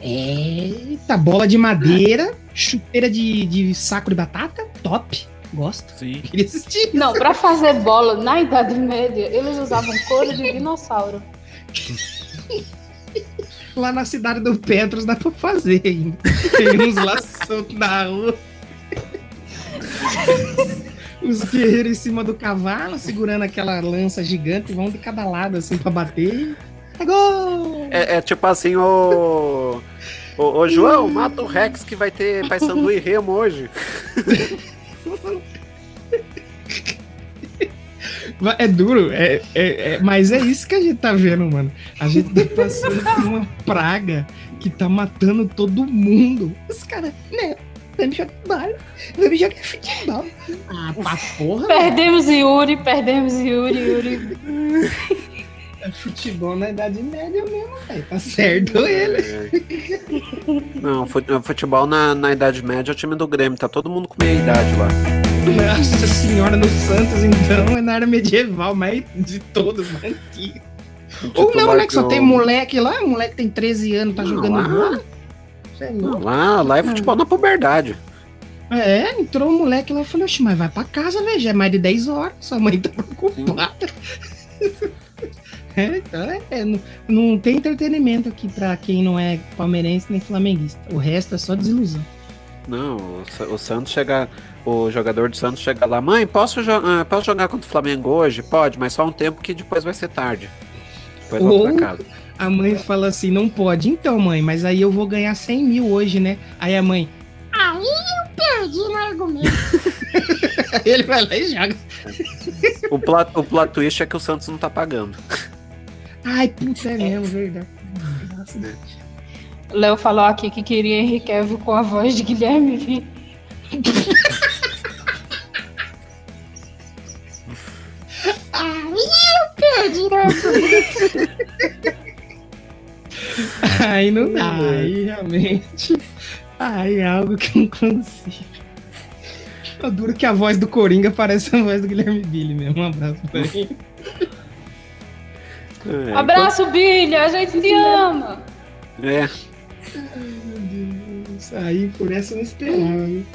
Eita, bola de madeira, chuteira de, de saco de batata, top, gosto. Sim. Queria assistir. Não, para fazer bola na Idade Média, eles usavam couro de dinossauro. Lá na cidade do Petros dá pra fazer ainda. Tem uns lá soltos na rua. Os guerreiros em cima do cavalo, segurando aquela lança gigante, vão de cada lado assim pra bater. É gol! É, é tipo assim, o. Ô, ô, João, mata o Rex que vai ter Paysandu e Remo hoje. É duro, é, é- é- mas é isso que a gente tá vendo, mano. A gente tá passando por uma praga que tá matando todo mundo. Os caras, né? Vamos jogar bola, vamos jogar futebol. Ah, pra porra. Perdemos Yuri, perdemos Yuri, Yuri. É futebol na Idade Média mesmo, velho. Tá certo ele. É. Não, fu- futebol na, na Idade Média é o time do Grêmio, tá todo mundo com meia idade lá. Nossa senhora, no Santos, então, é na era medieval, mas de todos, mais antigo. Ou não, né? Que só tem moleque lá, moleque tem 13 anos, tá Não, jogando lá- bola. Lá, lá é futebol na puberdade. É, entrou um moleque lá e falou, oxe, mas vai pra casa, velho, já é mais de 10 horas, sua mãe tá preocupada. É, então é, é, não, não tem entretenimento aqui pra quem não é palmeirense nem flamenguista. O resto é só desilusão. Não, o, o Santos chega. O jogador do Santos chega lá, mãe, posso, jo- ah, posso jogar contra o Flamengo hoje? Pode, mas só um tempo que depois vai ser tarde. Depois volta Ou- pra casa. A mãe fala assim, não pode. Então, mãe, mas aí eu vou ganhar 100 mil hoje, né? Aí a mãe, aí eu perdi no argumento. Ele vai lá e joga. O plot, o plot twist é que o Santos não tá pagando. Ai, puta, é mesmo, verdade. Desgraça. Léo falou aqui que queria Henrique Cavill com a voz de Guilherme. Aí eu perdi no argumento. Aí não dá, aí realmente. Aí é algo que eu não consigo. É duro que a voz do Coringa parece a voz do Guilherme Billy mesmo. Um abraço pra ele. É, Abraço, Billy, a gente te ama. enquanto- É, Meu Deus, aí por essa eu não esperava. viu?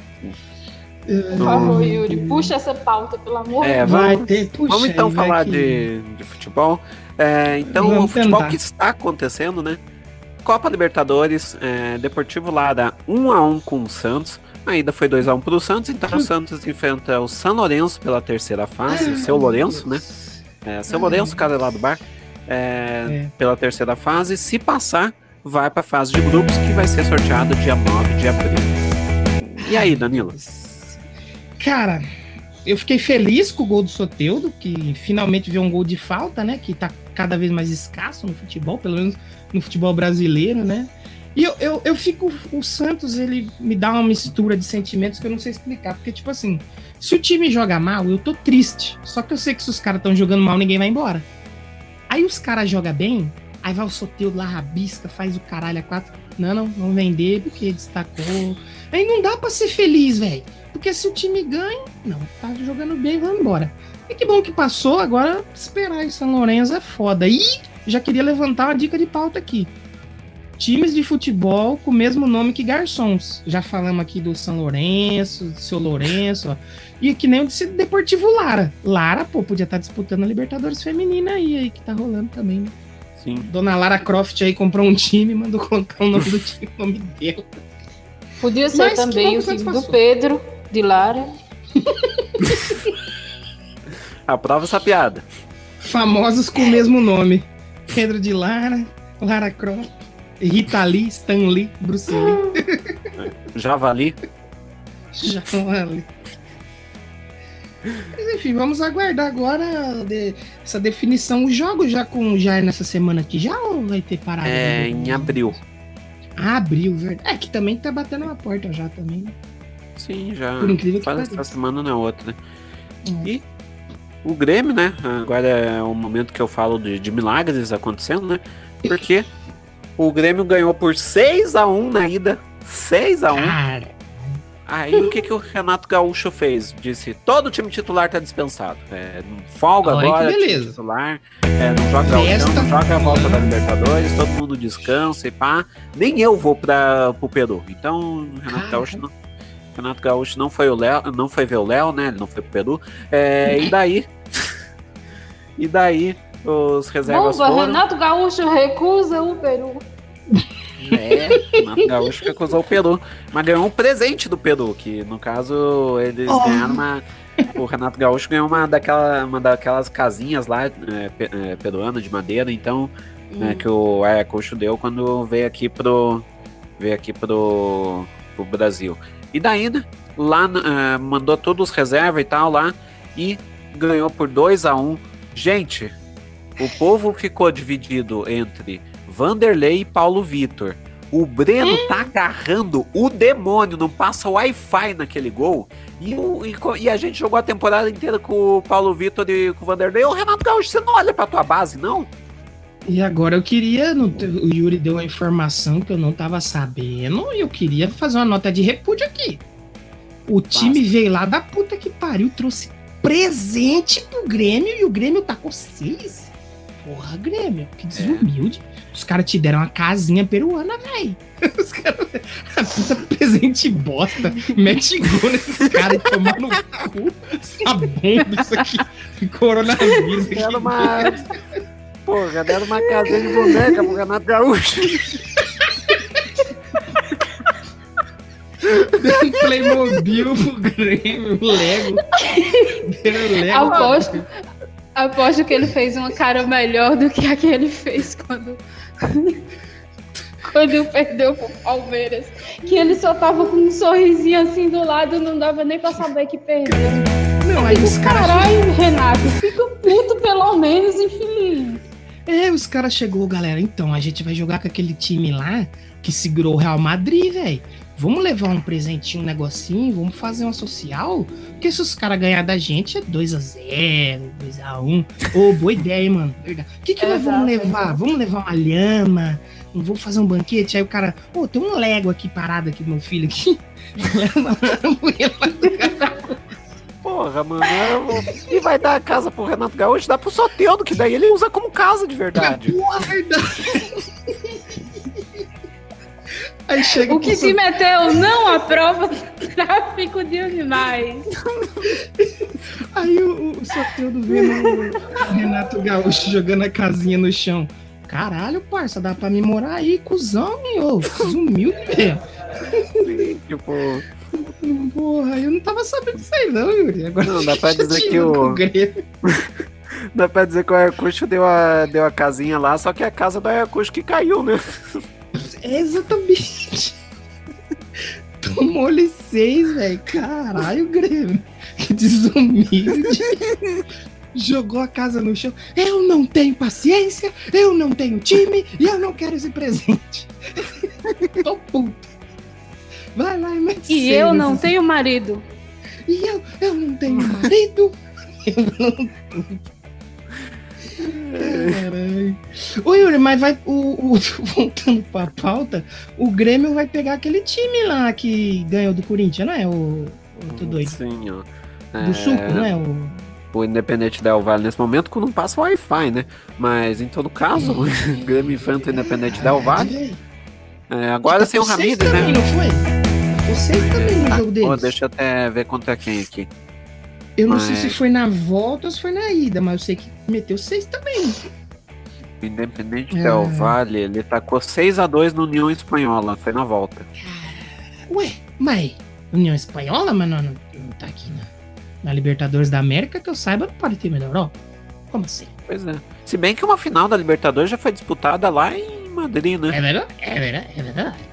Por favor, Yuri, puxa essa pauta, pelo amor de É, Deus. Vai vamos- ter, puxa Vamos então falar que- de, de futebol. É, então, Vamos o futebol tentar. que está acontecendo, né? Copa Libertadores, é, Deportivo Lara 1x1 com o Santos. A ida foi 2x1 pro Santos, então o Santos enfrenta o San Lourenço pela terceira fase, o seu Lourenço, né? É, seu Ai, Lourenço, meu cara lá do bar, é, É. pela terceira fase. Se passar, vai pra fase de grupos, que vai ser sorteado dia 9 de abril. E aí, Danilo? Cara, eu fiquei feliz com o gol do Soteudo, que finalmente viu um gol de falta, né? Que tá cada vez mais escasso no futebol, pelo menos no futebol brasileiro, né? E eu, eu, eu fico. O Santos, ele me dá uma mistura de sentimentos que eu não sei explicar. Porque, tipo assim, se o time joga mal, eu tô triste. Só que eu sei que se os caras estão jogando mal, ninguém vai embora. Aí os caras jogam bem, aí vai o Soteudo lá, rabisca, faz o caralho a quatro. Não, não, vamos vender porque destacou. Aí não dá pra ser feliz, velho. Porque se o time ganha, não, tá jogando bem, vamos embora. E que bom que passou, agora esperar em São Lourenço é foda. E já queria levantar uma dica de pauta aqui. Times de futebol com o mesmo nome que garçons. Já falamos aqui do São Lourenço, do seu Lourenço, ó. E que nem o desse Deportivo Lara. Lara, pô, podia estar disputando a Libertadores Feminina aí, aí que tá rolando também, né? Sim. Dona Lara Croft aí comprou um time e mandou colocar o nome do time, o nome dela. Podia ser Mas também o time do. Pedro, de Lara. Aprova essa piada. Famosos com o mesmo nome. Pedro de Lara, Lara Croft. Rita Lee, Stan Lee, Bruce Lee. Javali. Javali. Mas enfim, vamos aguardar agora de, essa definição. O jogo já com já é nessa semana aqui já ou vai ter parado? É, em abril. Ah, abril, verdade. É que também tá batendo na porta já também, né? Sim, já. Por incrível que Faz pareça. essa semana na outra, né? É. E o Grêmio, né? Agora é o momento que eu falo de, de milagres acontecendo, né? Porque o Grêmio ganhou por 6 a 1 na ida. 6 a 1 Cara, Aí o que, que o Renato Gaúcho fez? Disse: todo time titular tá dispensado. É, folga Olha agora, time titular. É, não joga Festa. Não joga a volta da Libertadores, todo mundo descansa e pá. Nem eu vou para pro Peru. Então, o Renato Cara. Gaúcho não. Renato Gaúcho não foi o Léo, não foi ver o Léo, né? Ele não foi pro Peru. É, e daí? e daí os reservas Bomba, foram. Renato Gaúcho recusa o Peru. É, Renato Gaúcho que acusou o Peru. Mas ganhou um presente do Peru, que no caso eles Oh. ganharam uma. O Renato Gaúcho ganhou uma, daquela, uma daquelas casinhas lá, é, é, peruana, de madeira, então, né, que o Ayacucho deu quando veio aqui pro. Veio aqui pro, pro Brasil. E daí, né? Lá eh, mandou todos os reservas e tal lá e ganhou por 2 a 1 Gente, o povo ficou dividido entre Vanderlei e Paulo Vitor. O Breno tá agarrando o demônio, não passa Wi-Fi naquele gol. E, o- e e a gente jogou a temporada inteira com o Paulo Vitor e com o Vanderlei. Ô, Renato Gaúcho, você não olha pra tua base, não? E agora eu queria. o Yuri deu uma informação que eu não tava sabendo. E eu queria fazer uma nota de repúdio aqui. O time veio lá da puta que pariu, trouxe presente pro Grêmio e o Grêmio tá com seis. Porra, Grêmio, que desumilde. Os caras te deram uma casinha peruana, velho. Os caras. Puta presente bosta. Mete gol nesses caras e tomar no cu. Essa bomba, isso aqui. Coronavírus aqui. Uma. Porra, deram uma casinha de boneca pro Renato Gaúcho. Deu um Playmobil pro Grêmio, Lego. Deu Lego. Aposto, aposto que ele fez uma cara melhor do que a que ele fez quando. Quando perdeu pro Palmeiras. Que ele só tava com um sorrisinho assim do lado, não dava nem pra saber que perdeu. Não, aí os caras. Caralho, Renato, fica puto pelo menos, enfim. É, os caras chegou, galera. Então, a gente vai jogar com aquele time lá que segurou o Real Madrid, velho. Vamos levar um presentinho, um negocinho, vamos fazer uma social. Porque se os caras ganhar da gente é 2x0, 2x1. Ô, boa ideia, hein, mano. Verdade. O que, que nós vamos levar? Vamos levar uma lhama? Vou fazer um banquete? Aí o cara, ô, tem um Lego aqui parado aqui, meu filho aqui. Leva. Porra, mano. eu- E vai dar a casa pro Renato Gaúcho? Dá pro Soteldo, que daí ele usa como casa de verdade. Porra, verdade. Aí chega O que se meteu não aprova tráfico de animais. Aí o, o Soteldo vendo o Renato Gaúcho jogando a casinha no chão. Caralho, parça, dá pra me morar aí, cuzão, meu. Desumilde, velho. tipo, Porra, eu não tava sabendo disso aí, não, Yuri. Agora Não, dá pra dizer que o- dá pra dizer que o Ayacucho deu a, deu a casinha lá, só que é a casa do Ayacucho que caiu, né? É exatamente. Tomou-lhe seis, velho. Caralho, Grêmio. Que desumilde. Jogou a casa no chão. Eu não tenho paciência, eu não tenho time e eu não quero esse presente. Tô puto. Vai lá e mete E eu não tenho marido. E eu, eu não tenho marido. Eu não Caralho. Ô Yuri, mas vai. O, o- voltando pra pauta, o Grêmio vai pegar aquele time lá que ganhou do Corinthians, não é? O. o tô doido. Sim, ó. Do É, suco, não é? O, O Independente Del Vale nesse momento que não passa Wi-Fi, né? Mas em todo caso, o Grêmio enfrenta o Independente Del Vale. É, agora sem o Ramírez, né? não foi? Vocês também no jogo deles. Pô, deixa eu até ver contra quem aqui. Eu não sei mas- se foi na volta ou se foi na ida, mas eu sei que meteu seis também. Independente É. Del Vale, ele tacou 6x2 no União Espanhola, foi na volta. Ué, mas União Espanhola, mas não, não, não tá aqui na, na Libertadores da América, que eu saiba, não pode ter melhor Europa. Como assim? Pois é. Se bem que uma final da Libertadores já foi disputada lá em Madrid, né? É verdade, é verdade, é verdade.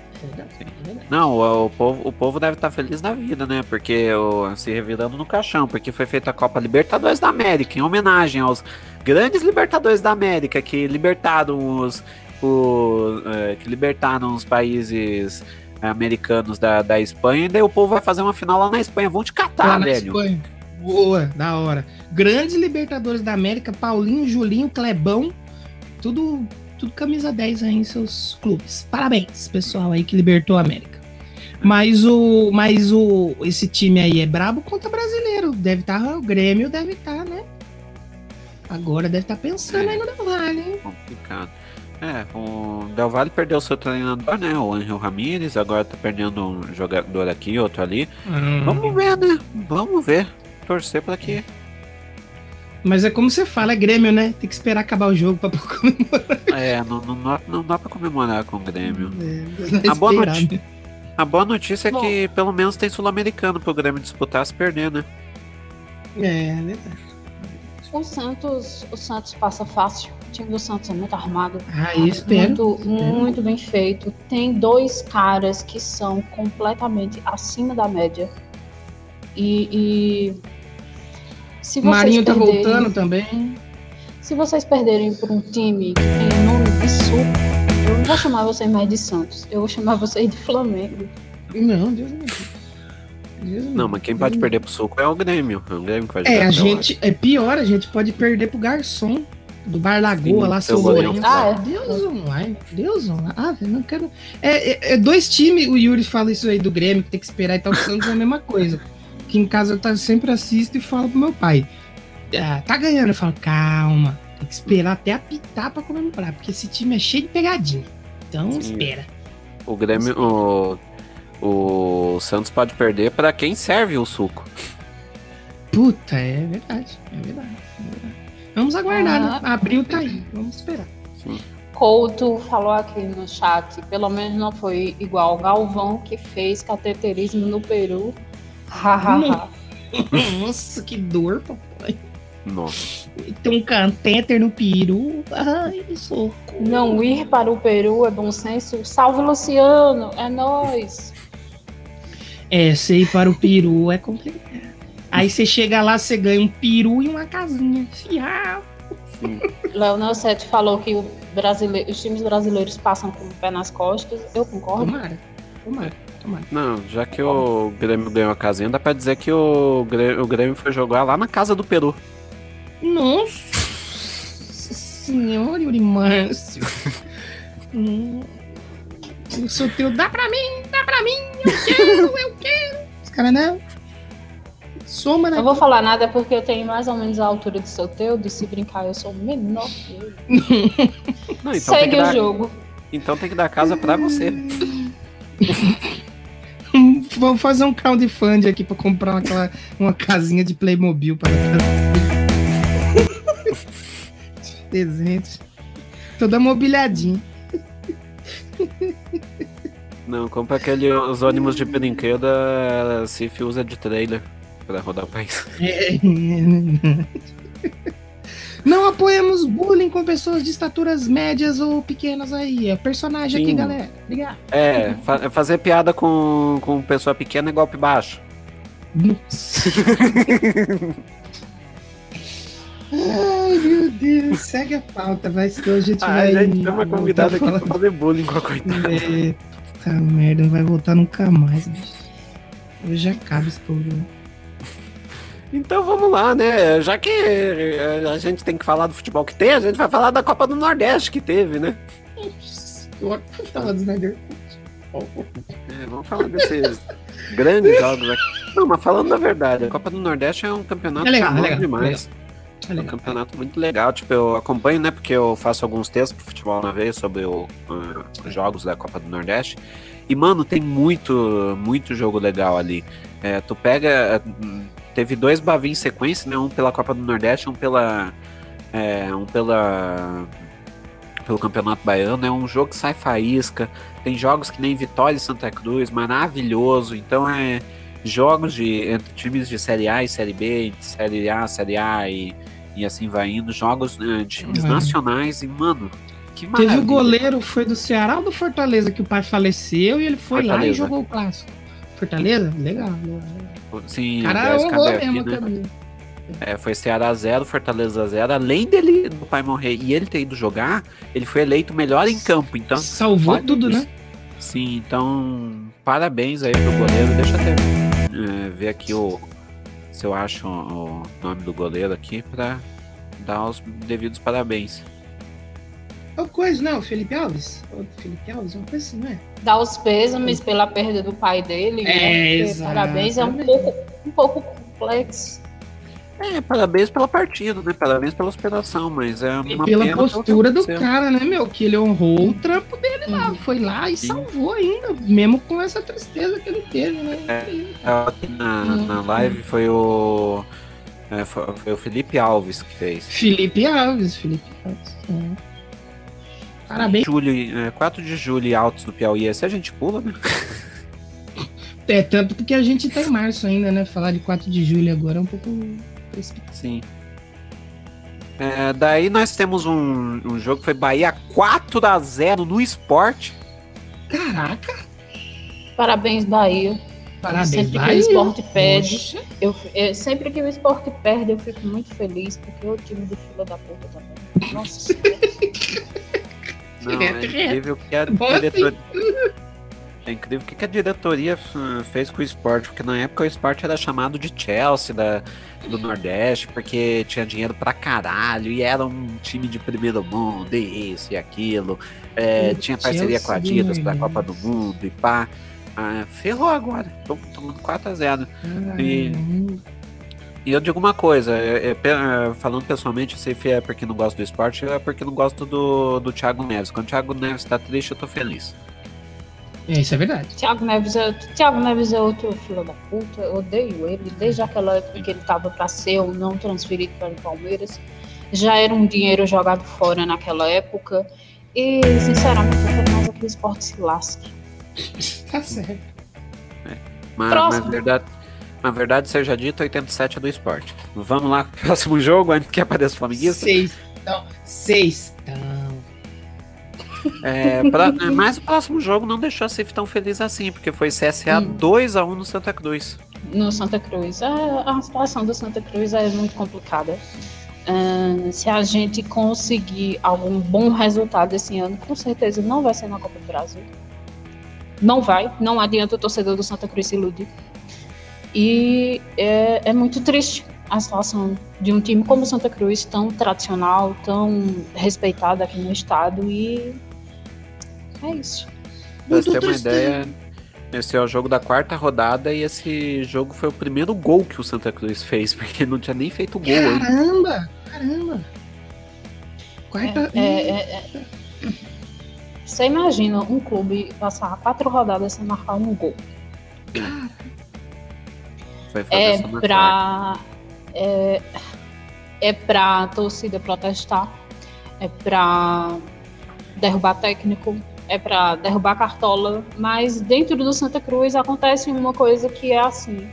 Não, o, povo, o povo deve estar feliz da vida, né? Porque o, se revirando no caixão, porque foi feita a Copa Libertadores da América, em homenagem aos grandes Libertadores da América que libertaram os, o, é, que libertaram os países americanos da, da Espanha, e daí o povo vai fazer uma final lá na Espanha. Vão te catar, Lá velho. Espanha. Boa, da hora. Grandes Libertadores da América, Paulinho, Julinho, Clebão, tudo, tudo camisa 10 aí em seus clubes. Parabéns, pessoal aí que libertou a América. Mas o, mas o, esse time aí é brabo contra brasileiro. Deve estar, o Grêmio deve estar, né? Agora deve estar pensando aí no Del Valle, hein? Complicado. É, o Del Valle perdeu seu treinador, né? O Angel Ramírez, agora tá perdendo um jogador aqui, outro ali. Hum. Vamos ver, né? Vamos ver. Torcer pra que. Mas é como você fala, é Grêmio, né? Tem que esperar acabar o jogo pra comemorar. É, não, não, dá- não dá pra comemorar com o Grêmio. É, A boa notícia- né? A boa notícia Bom. é que pelo menos tem sul-americano pro Grêmio disputar se perder, né? É, é verdade. O Santos, o Santos passa fácil. O time do Santos é muito armado. Aí espero. Muito, muito bem feito. Tem dois caras que são completamente acima da média. E, e se vocês Marinho tá perderem- voltando também. Se vocês perderem por um time que tem nome de suco, eu não vou chamar vocês mais de Santos. Eu vou chamar vocês de Flamengo. Não, Deus Não, livre. mas quem pode perder pro suco é o Grêmio. É o Grêmio que vai É, a gente. É pior, a gente pode perder pro garçom do Bar Lagoa Sim, lá, seu. Lourenço. Ah, é. Deus online. Deus online. Ah, eu não quero. É, é- é dois times, o Yuri fala isso aí do Grêmio, que tem que esperar e tal. O Santos é a mesma coisa. Que em casa eu tá- sempre assisto e falo pro meu pai. "Ah, tá ganhando. Eu falo, calma. Tem que esperar até apitar pra comemorar. Porque esse time é cheio de pegadinha. Então Sim. espera. O Grêmio. O, o Santos pode perder pra quem serve o suco. Puta, é verdade. É verdade. É verdade. Vamos aguardar, né? Ah. Abril tá aí. Vamos esperar. Couto falou aqui no chat, pelo menos não foi igual o Galvão que fez cateterismo no Peru. Hahaha. Nossa, que dor, papai. Nossa. Tem um catéter no peru. Ai, socorro. Não ir para o Peru é bom senso. Salve Luciano, é nóis. É, você ir para o peru é complicado. Aí você chega lá, você ganha um peru e uma casinha. Sim. Leonel Sete falou que os times brasileiros passam com o pé nas costas. Eu concordo. Tomara. Tomara. Não, já que o Grêmio ganhou a casinha, dá pra dizer que o Grêmio, o Grêmio foi jogar lá na casa do Peru. Nossa senhora, Yuri Márcio. hum, o sorteio dá pra mim, dá pra mim, eu quero, eu quero. Os caras não. Soma Não vou falar nada porque eu tenho mais ou menos a altura do Soteudo. Se brincar, eu sou menor que ele. Não, então Segue que o dar, jogo. Então tem que dar casa pra você. Vamos fazer um crowdfunding aqui pra comprar uma, uma casinha de Playmobil para. Presente. Toda mobiliadinha. Não, compra aquele, os ônibus de brinquedo, a Cif usa de trailer pra rodar o país. É. Não apoiamos bullying com pessoas de estaturas médias ou pequenas aí. É personagem aqui, Sim. galera. Obrigado. É, fa- fazer piada com, com pessoa pequena é golpe baixo. Nossa. Ai, meu Deus. Segue a pauta, vai ser hoje a gente Ah, vai. a gente tem uma convidada aqui pra fazer bullying com a coitada. É, Puta merda, não vai voltar nunca mais, bicho. Hoje acaba esse programa. Então vamos lá, né? Já que eh, a gente tem que falar do futebol que tem, a gente vai falar da Copa do Nordeste que teve, né? Eu falar do Snyder. É, vamos falar desses grandes jogos aqui. Não, mas falando da verdade, a Copa do Nordeste é um campeonato É legal, é legal, demais. É É um legal. campeonato muito legal. Tipo, eu acompanho, né? Porque eu faço alguns textos pro futebol na vez sobre o, ah, os jogos da Copa do Nordeste. E, mano, tem muito, muito jogo legal ali. É, tu pega. Teve dois Bavi em sequência, né? Um pela Copa do Nordeste, um pela. é, um pela. Pelo Campeonato Baiano. É um jogo que sai faísca. Tem jogos que nem Vitória e Santa Cruz, maravilhoso. Então é jogos de entre times de Série A e Série B, de Série A, Série A e, e assim vai indo. Jogos né, de times Uhum. nacionais e, mano, Que Teve maravilha. o goleiro, foi do Ceará ou do Fortaleza, que o pai faleceu e ele foi lá e Fortaleza. jogou o clássico. Fortaleza? Legal. Sim, Cara, mesmo, né? É, foi Ceará 0, Fortaleza 0. Além dele, do pai morrer e ele ter ido jogar, ele foi eleito melhor em campo. Então, Salvou tudo, né? Sim, então, parabéns aí pro goleiro. Deixa eu até é, ver aqui o, se eu acho o nome do goleiro aqui pra dar os devidos parabéns. É o coisa, não, Felipe Alves? O Felipe Alves, uma coisa assim, não é? Dá os pêsames pela perda do pai dele. né? É, Porque Parabéns é um pouco, um pouco complexo. É, parabéns pela partida, né? Parabéns pela superação, mas é E uma pela pena pelo que postura do cara, né, meu? Que ele honrou o trampo dele lá. Uhum. Foi lá e Sim. salvou ainda, mesmo com essa tristeza que ele teve, né? Aqui na, na live foi o. é, foi, foi o Felipe Alves que fez. Felipe Alves, Felipe Alves. é. Parabéns. Julho, é, 4 de julho e Altos do Piauí. Esse a gente pula, né? É, tanto porque a gente tá em março ainda, né? Falar de 4 de julho agora é um pouco precipitado. Sim. É, daí nós temos um, um jogo que foi Bahia 4 a 0 no esporte. Caraca, Parabéns, Bahia. parabéns, Sempre que o Bahia. esporte perde, eu, eu- sempre que o esporte perde, eu fico muito feliz, porque o time do fila da puta também. Nossa. Não, é incrível que a Bom assim. diretoria. É incrível o que que a diretoria fez com o esporte, porque na época o esporte era chamado de Chelsea da, do Nordeste, porque tinha dinheiro pra caralho, e era um time de primeiro mundo, e isso e aquilo. É, tinha parceria com a Chelsea Adidas pra. Copa do Mundo e pá. Ah, ferrou agora, tomando 4x0. E-. E eu digo uma coisa, é- é é, falando pessoalmente, eu sei se é porque não gosto do esporte, é porque não gosto do, do Thiago Neves. Quando o Thiago Neves tá triste, eu tô feliz. É, isso é verdade. Thiago Neves é, Thiago Neves é outro filho da puta. Eu odeio ele. Desde aquela época que ele tava para ser ou não transferido para o Palmeiras. Já era um dinheiro jogado fora naquela época. E, sinceramente, eu quero mais que o esporte se lasque. Tá certo. Mas, Próximo. mas verdade, mas verdade seja dita, 87 é do esporte. Vamos lá pro próximo jogo, antes que apareça o Flamenguista. Seis. Então, seis. Então. É, pra- é, mas o próximo jogo não deixou a Cif tão feliz assim, porque foi CSA Hum. 2x1 no Santa Cruz. no Santa Cruz. A, a situação do Santa Cruz é muito complicada. Ahn, se a gente conseguir algum bom resultado esse ano, com certeza não vai ser na Copa do Brasil. Não vai, não adianta o torcedor do Santa Cruz se iludir. E é, é muito triste a situação de um time como o Santa Cruz, tão tradicional, tão respeitado aqui no estado. E é isso. Pra você ter uma ideia, esse é o jogo da quarta rodada e esse jogo foi o primeiro gol que o Santa Cruz fez, porque não tinha nem feito gol ainda. Caramba! Caramba! Quarta. É, é, é, é. Você imagina um clube passar quatro rodadas sem marcar um gol. Foi fazer É essa pra. É, é pra torcida protestar, é pra derrubar técnico, é pra derrubar cartola, mas dentro do Santa Cruz acontece uma coisa que é assim.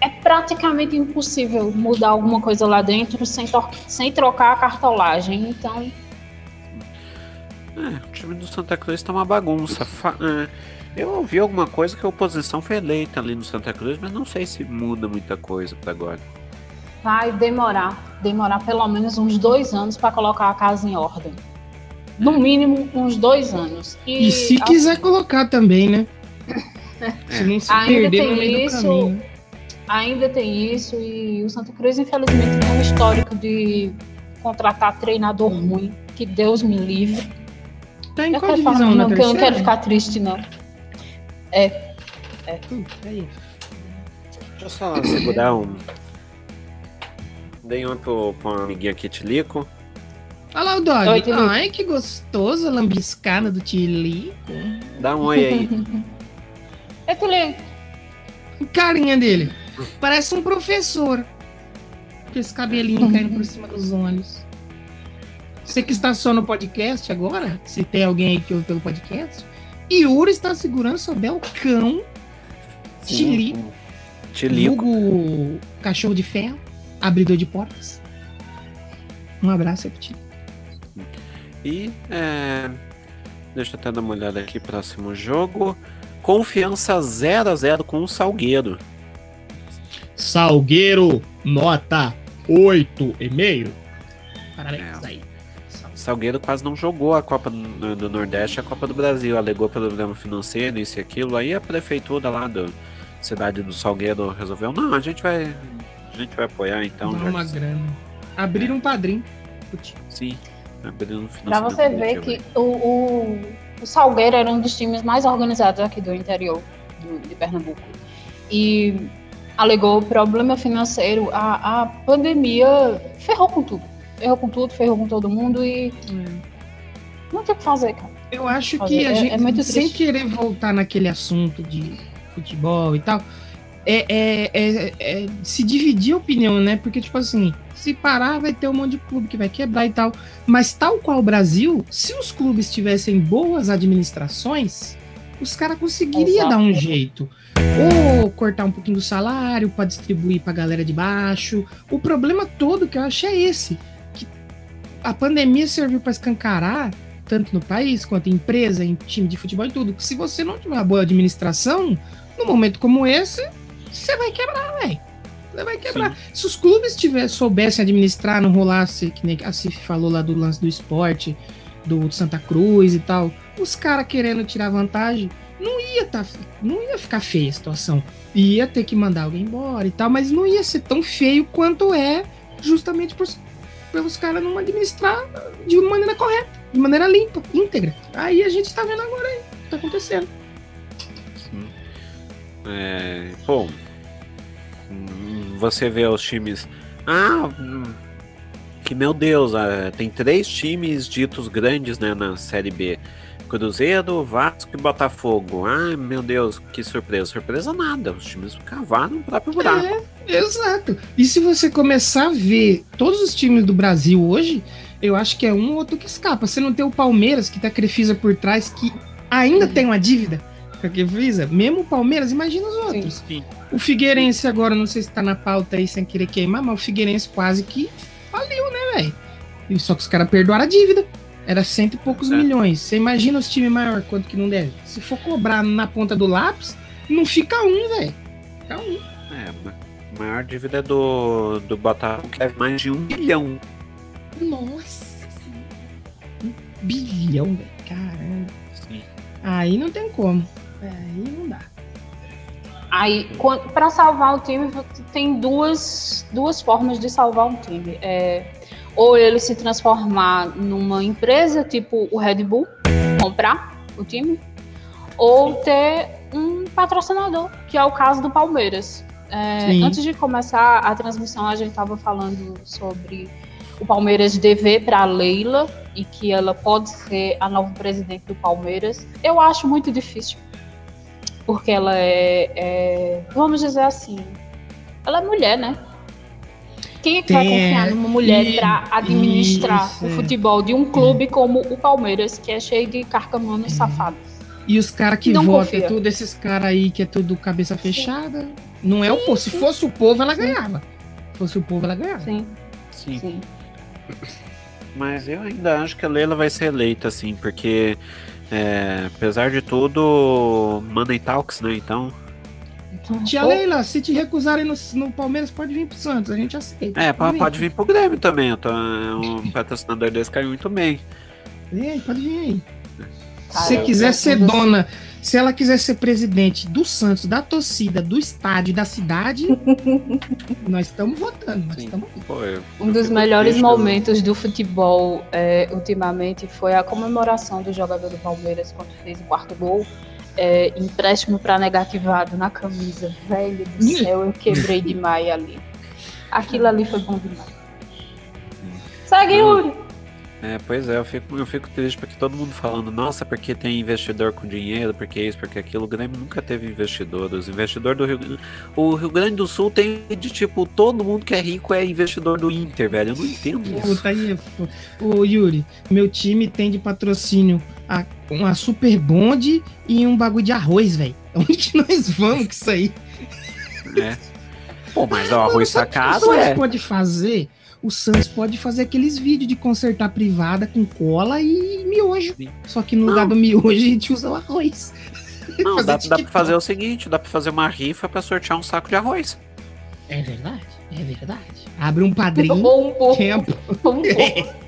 É praticamente impossível mudar alguma coisa lá dentro sem, sem trocar a cartolagem. Então, É, o time do Santa Cruz tá uma bagunça. Fa- é, eu ouvi alguma coisa que a oposição foi eleita ali no Santa Cruz, mas não sei se muda muita coisa pra agora. vai demorar, demorar pelo menos uns dois anos para colocar a casa em ordem. No mínimo, uns dois anos. E se a- quiser colocar também, né? Se não se Ainda perder tem no meio isso. do caminho. ainda tem isso e o Santa Cruz, infelizmente, tem um histórico de contratar treinador ruim. Que Deus me livre. Tá em Eu, qual divisão? Na não, que eu não quero ficar triste, não. Putz, aí. Deixa eu só segurar um. Dei um pro, pro amiguinho aqui, Tilico. Olha lá o dog. Oi, Tilico. Ai, que gostoso a lambiscada do Tilico. Dá um oi aí. Eu te ligo. Carinha dele. Parece um professor. Com esse cabelinho caindo por cima dos olhos. Você que está só no podcast agora, se tem alguém aí que ouve pelo podcast, Yuri está segurando seu belcão, Tilico, Tilico. vulgo cachorro de ferro, abridor de portas. Um abraço Tilico. E é, deixa eu até dar uma olhada aqui, próximo jogo. Confiança 0 a 0 com o Salgueiro. Salgueiro, nota 8,5. Parabéns é. aí. Salgueiro quase não jogou a Copa do, Nordeste, a Copa do Brasil, alegou problema financeiro, isso e aquilo. Aí a prefeitura lá da cidade do Salgueiro resolveu, não, a gente vai, a gente vai apoiar então. Dá uma grana. Abrir um padrinho. Sim, abriram um Pra você ver que o, o, o, Salgueiro era um dos times mais organizados aqui do interior do, de Pernambuco. E alegou problema financeiro, a, a pandemia ferrou com tudo ferrou com tudo, ferrou com todo mundo e. Hum. Não tem o que fazer, cara. Eu acho que a é, gente, é sem querer voltar naquele assunto de futebol e tal, é, é, é, é, se dividir a opinião, né? Porque, tipo assim, se parar, vai ter um monte de clube que vai quebrar e tal. Mas, tal qual o Brasil, se os clubes tivessem boas administrações, os caras conseguiriam dar um jeito. Ou cortar um pouquinho do salário para distribuir para a galera de baixo. O problema todo que eu acho é esse a pandemia serviu para escancarar, tanto no país quanto em empresa, em time de futebol e tudo, que se você não tiver uma boa administração, num momento como esse, você vai quebrar, velho. Você vai quebrar. Sim. Se os clubes tiver, soubessem administrar, não rolasse, que nem a Cif falou lá do lance do esporte, do Santa Cruz e tal, os caras querendo tirar vantagem, não ia, tá, não ia ficar feia a situação. Ia ter que mandar alguém embora e tal, mas não ia ser tão feio quanto é justamente por pelos caras não administrar de maneira correta, de maneira limpa, íntegra. Aí a gente tá vendo agora aí, o que tá acontecendo. Sim. É, bom, você vê os times. Ah, que meu Deus, ah, tem três times ditos grandes né, na Série B. Cruzeiro, Vasco e Botafogo. Ai, meu Deus, que surpresa. Surpresa nada. Os times cavaram o próprio buraco. É, exato. E se você começar a ver todos os times do Brasil hoje, eu acho que é um ou outro que escapa. Você não tem o Palmeiras, que tá Crefisa por trás, que ainda tem uma dívida com a Crefisa. Mesmo o Palmeiras, imagina os outros. Sim, sim. O Figueirense agora, não sei se tá na pauta aí sem querer queimar, mas o Figueirense quase que faliu, né, velho? Só que os caras perdoaram a dívida. Era cento e poucos é. milhões. Você imagina os times maior quanto que não deve? Se for cobrar na ponta do lápis, não fica um, velho. Fica um. É, a maior dívida do, do Botafogo é mais de um bilhão. Nossa. Um bilhão, velho. Caramba. Sim. Aí não tem como. Aí não dá. Aí, para salvar o time, tem duas, duas formas de salvar um time. É, ou ele se transformar numa empresa, tipo o Red Bull, comprar o time, ou ter um patrocinador, que é o caso do Palmeiras. É, antes de começar a transmissão, a gente estava falando sobre o Palmeiras dever para a Leila e que ela pode ser a nova presidente do Palmeiras. Eu acho muito difícil, porque ela é, é vamos dizer assim, ela é mulher, né? Quem é que vai confiar numa mulher para administrar isso, o futebol de um clube como o Palmeiras, que é cheio de carcamanos é. safados? E os caras que votam, é tudo esses caras aí que é tudo cabeça fechada. Não é sim, o povo. Se fosse o povo, ela ganhava. Se fosse o povo, ela ganhava. Sim. Sim. sim. Mas eu ainda acho que a Leila vai ser eleita, assim, porque é, apesar de tudo, Money Talks, né? Então Tia Leila, se te recusarem no, no, Palmeiras, pode vir pro Santos, a gente aceita. É, pode, pode vir pro Grêmio também. Então, é um patrocinador desse caiu muito bem. Vem, pode vir aí. Se você quiser ser dona, se ela quiser ser presidente do Santos, da torcida, do estádio, da cidade, nós estamos votando. Nós estamos... Um dos melhores momentos do futebol é, ultimamente foi a comemoração do jogador do Palmeiras quando fez o quarto gol é, empréstimo para negativado na camisa. Velho do céu, eu quebrei demais ali. Aquilo ali foi bom demais. Segue, Yuri! É, pois é, eu fico, eu fico triste porque todo mundo falando, nossa, porque tem investidor com dinheiro, porque isso, porque aquilo. O Grêmio nunca teve investidor. Os investidores do Rio O Rio Grande do Sul tem de tipo, todo mundo que é rico é investidor do Inter, velho. Eu não entendo isso. Puta aí, ô Yuri, meu time tem de patrocínio a, uma super bonde e um bagulho de arroz, velho. Onde que nós vamos com isso aí? É. Pô, mas o arroz tá caro, é. pode fazer o Santos pode fazer aqueles vídeos de consertar privada com cola e miojo. Sim. Só que no lugar do miojo a gente usa o arroz. Não, dá, dá pra fazer o seguinte: dá pra fazer uma rifa pra sortear um saco de arroz. É verdade, é verdade. Abre um padrinho. Ou um pouco. tempo. ou um pouco.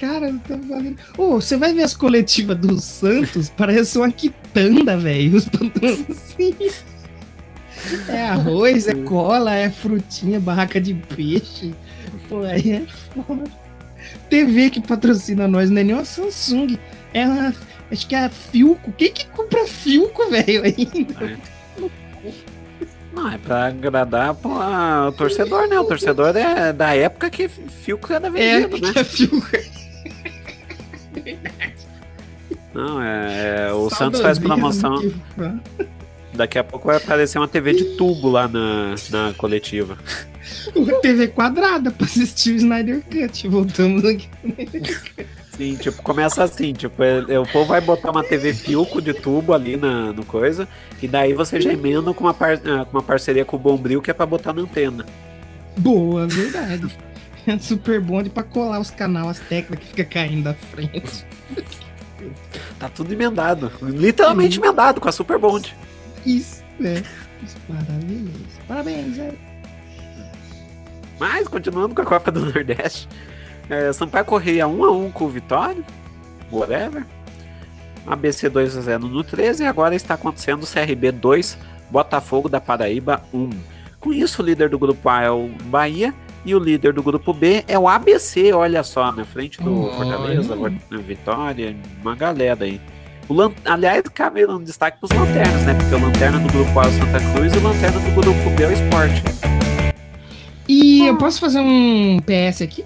Cara, eu tô falando. Ô, você vai ver as coletivas do Santos, parece uma quitanda, velho. Os pantões assim. É arroz, é cola, é frutinha, barraca de peixe. Pô, aí é foda. TV que patrocina nós não é nem uma Samsung. É uma. Acho que é a Filco. Quem que compra Filco, velho? ainda? Não, é pra agradar pô, a- o torcedor, né? O torcedor é da época que Filco era É, vendido, né? que é Filco. Não, é, é, o Santos faz promoção. Daqui a pouco vai aparecer uma TV de tubo lá na, na coletiva. Uma TV quadrada pra assistir o Snyder Cut. Voltamos aqui. Sim, tipo, começa assim, tipo, é- é, o povo vai botar uma TV Filco de tubo ali na, no coisa, e daí você já emenda com uma, par- ah, com uma parceria com o Bombril que é pra botar na antena. Boa, verdade. É super bonde pra colar os canal, as teclas que fica caindo da frente. Tá tudo emendado. Literalmente emendado com a Super Bond. Isso, é. Isso, maravilhoso. Parabéns, é. Mas, continuando com a Copa do Nordeste, é, Sampaio Correia 1x1 com o Vitória, whatever. ABC 2x0 no 13 e agora está acontecendo CRB 2, Botafogo da Paraíba 1. Com isso, o líder do grupo A é o Bahia e o líder do grupo B é o ABC, olha só, na frente do Olha. Fortaleza, Vitória, uma galera aí. O Lan- Aliás, cabe um destaque para os lanternas, né? Porque o lanterna do grupo A é o Santa Cruz e o lanterna do grupo B é o Sport. E eu posso fazer um PS aqui?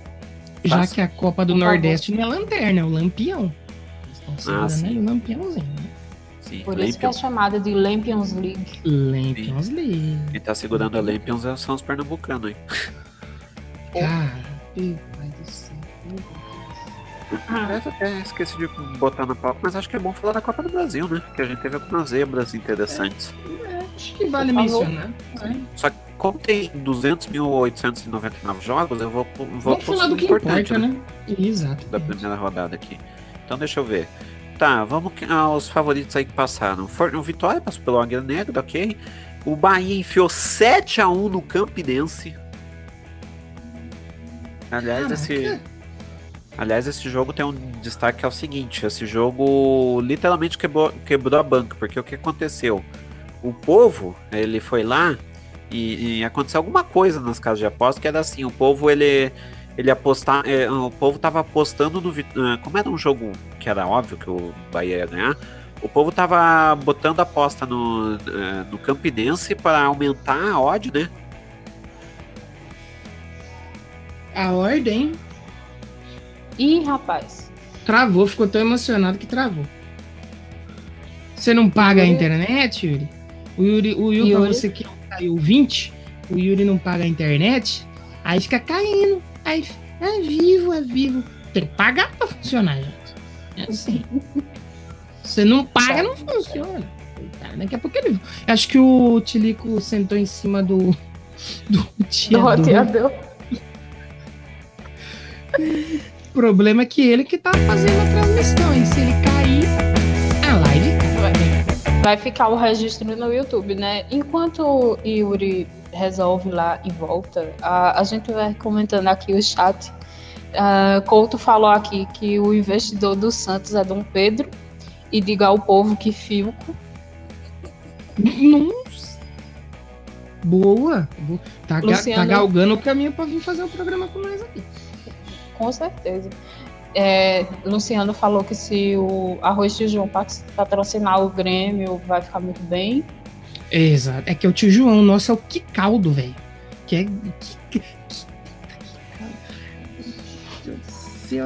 Já que a Copa do Por favor. Nordeste não é lanterna, é o lampião. Eles estão segurando sim. aí o lampiãozinho, né? Sim, Por isso que é Lampions. chamada de Lampions League. Lampions League. Quem tá segurando a Lampions é- são os pernambucanos aí. Cara, Deus. Eu até esqueci de botar na pauta, mas acho que é bom falar da Copa do Brasil, né? Que a gente teve algumas zebras interessantes. É, acho que vale mencionar. né? Só que como tem 200.899 jogos, eu vou, vou Vamos falar do que importante, importa, né? Exato. Da primeira rodada aqui. Então deixa eu ver. Tá, vamos aos favoritos aí que passaram. For, o Vitória passou pelo Águia Negra, ok. O Bahia enfiou 7x1 no Campinense. Aliás, Caraca. esse. Aliás, esse jogo tem um destaque que é o seguinte: esse jogo literalmente quebrou, quebrou a banca, porque o que aconteceu? O povo, ele foi lá e, e aconteceu alguma coisa nas casas de aposta que era assim: o povo ele, ele apostar, é, o povo tava apostando no. Ah, Como era um jogo que era óbvio que o Bahia ia ganhar, o povo tava botando aposta no, eh, no Campinense para aumentar a odd, né? A ordem Ih, rapaz. travou, ficou tão emocionado que travou. Você não paga a Yuri- internet, Yuri? O Yuri, o Yuri, Yuri? você que caiu 20, o Yuri não paga a internet, aí fica caindo. Aí é vivo, é vivo. Tem que pagar pra funcionar, gente. É assim. Você não paga, não funciona. Coitado, Daqui a pouco ele. Acho que o Tilico sentou em cima do. Do Do roteador. problema é que ele que tá fazendo a transmissão. E se ele cair, a live cai. Vai ficar o registro no YouTube, né? Enquanto o Yuri resolve lá e volta, a, a gente vai comentando aqui o chat. Ah, Couto falou aqui que o investidor do Santos é Dom Pedro e diga ao povo que Filco. Nossa. Boa. Tá, ga- Luciano. tá galgando o caminho pra vir fazer um programa com nós aqui. Com certeza. É, Luciano falou que se o Arroz pat- patrocinar o Grêmio, vai ficar muito bem. Exato. É que o tio João, nosso é o que caldo, velho. Que é. Que, que, que,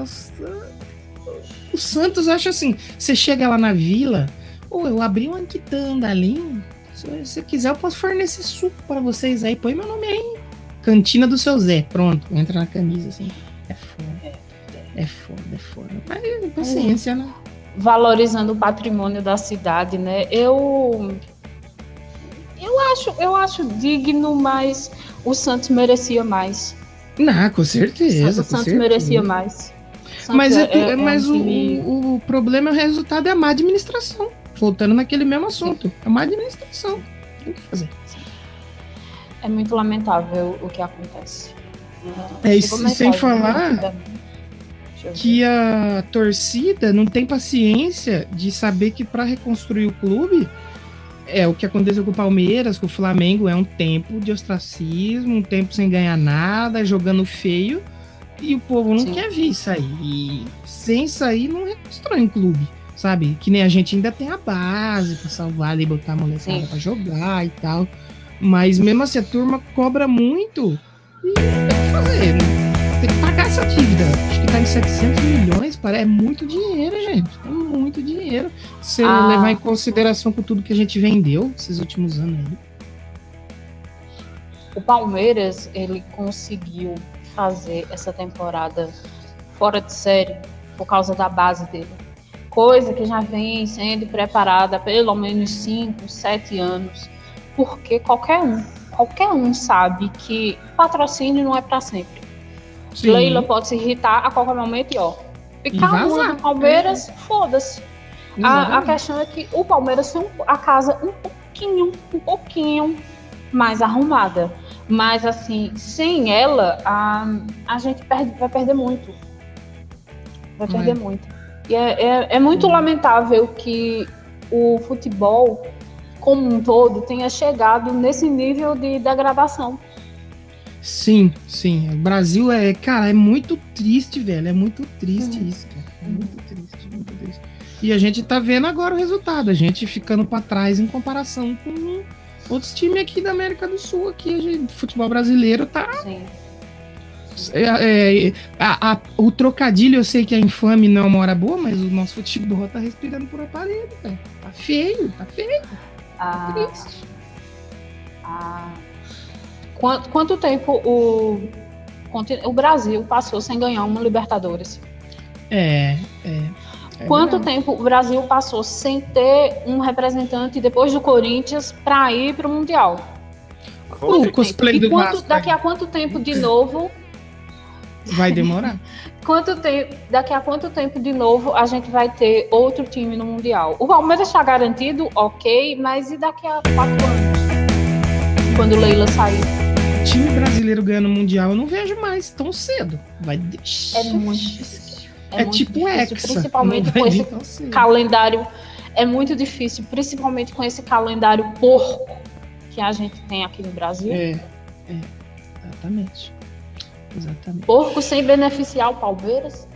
o Santos acha assim: você chega lá na vila, ou eu abri uma quitanda ali. Se você quiser, eu posso fornecer suco pra vocês aí. Põe meu nome aí. Cantina do seu Zé. Pronto, entra na camisa assim. É foda. É foda, é. Mas paciência, né? valorizando o patrimônio da cidade, né? Eu eu acho, eu acho digno, mas o Santos merecia mais. Não, com certeza. o Santos merecia mais. Mas, é, é, é mas um o, o, problema é o resultado é a má administração. Voltando naquele mesmo assunto. É má administração. Tem que fazer. É muito lamentável o que acontece. É, isso sem falar que a torcida não tem paciência de saber que para reconstruir o clube é o que aconteceu com o Palmeiras, com o Flamengo, é um tempo de ostracismo, um tempo sem ganhar nada, jogando feio, e o povo não Sim. quer ver isso aí. E sem sair não reconstrói um clube, sabe? Que nem a gente ainda tem a base para salvar ali, botar a molecada para jogar e tal. Mas mesmo assim a turma cobra muito e tem que fazer, né? Pagar essa dívida. Acho que tá em 700 milhões, é muito dinheiro, gente. É muito dinheiro. Se ah. levar em consideração com tudo que a gente vendeu esses últimos anos aí. O Palmeiras, ele conseguiu fazer essa temporada fora de série por causa da base dele. Coisa que já vem sendo preparada há pelo menos 5, 7 anos. Porque qualquer um, qualquer um sabe que patrocínio não é para sempre Sim. Leila pode se irritar a qualquer momento e ó. Ficar do Palmeiras, é. foda-se. A, a, questão é que o Palmeiras tem a casa um pouquinho, um pouquinho mais arrumada. Mas assim, sem ela, a, a gente perde, vai perder muito. Vai é. perder muito. E é, é, é muito hum. lamentável que o futebol, como um todo, tenha chegado nesse nível de degradação. Sim, sim. O Brasil é, cara, é muito triste, velho. É muito triste uhum. isso, cara. É muito triste, muito triste. E a gente tá vendo agora o resultado, a gente ficando para trás em comparação com outros times aqui da América do Sul, aqui, a gente, futebol brasileiro tá. Sim. É, é, a, a, o trocadilho, eu sei que é infame não é uma hora boa, mas o nosso futebol tá respirando por aparelho, velho. Tá feio, tá feio. Ah, tá triste. Ah, Quanto, quanto tempo o, o Brasil passou sem ganhar uma Libertadores? É, é. é Quanto verdade. tempo o Brasil passou sem ter um representante depois do Corinthians para ir para o Mundial? O cosplay do quanto, Vasco, Daqui a quanto tempo de novo? Vai demorar. quanto tempo, daqui a quanto tempo de novo a gente vai ter outro time no Mundial? O Palmeiras está garantido, ok, mas e daqui a quatro anos? Quando Leila sair? Time brasileiro ganhando o Mundial eu não vejo mais tão cedo. Vai É muito difícil. É, é muito tipo difícil, Hexa. Principalmente com esse calendário. É muito difícil, principalmente com esse calendário porco que a gente tem aqui no Brasil. É, é exatamente. Exatamente. Porco sem beneficiar o Palmeiras.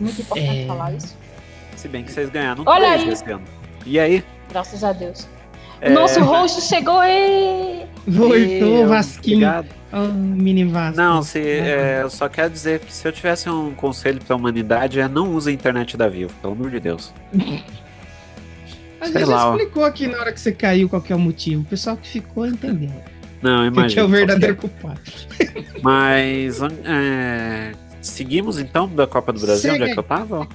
Muito importante é... falar isso. Se bem que vocês ganharam Olha aí. E aí? Graças a Deus. É... Nosso rosto chegou e. Voltou, Vasquinho. Obrigado. Oh, mini Vasco. Não, se, é, eu só quero dizer que se eu tivesse um conselho para a humanidade é não use a internet da Vivo, pelo amor de Deus. A gente já explicou aqui na hora que você caiu qual é o motivo. O pessoal que ficou entendeu. Não, imagina. Que é o verdadeiro culpado. Mas é, seguimos então da Copa do Brasil, Segue. onde é que eu tava?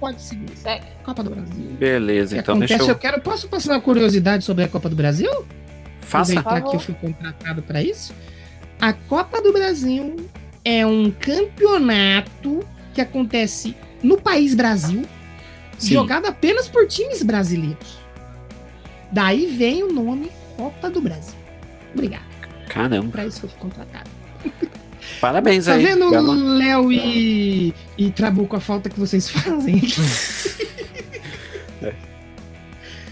Pode seguir. Segue. Copa do Brasil. Beleza, então acontece, deixa eu... eu quero, posso passar uma curiosidade sobre a Copa do Brasil? Faça. Aproveitar que eu fui contratado para isso. A Copa do Brasil é um campeonato que acontece no país Brasil, Sim. jogado apenas por times brasileiros. Daí vem o nome Copa do Brasil. Obrigado. Caramba. Para isso que eu fui contratado. Parabéns tá aí. Tá vendo, Léo e, e Trabuco, a falta que vocês fazem?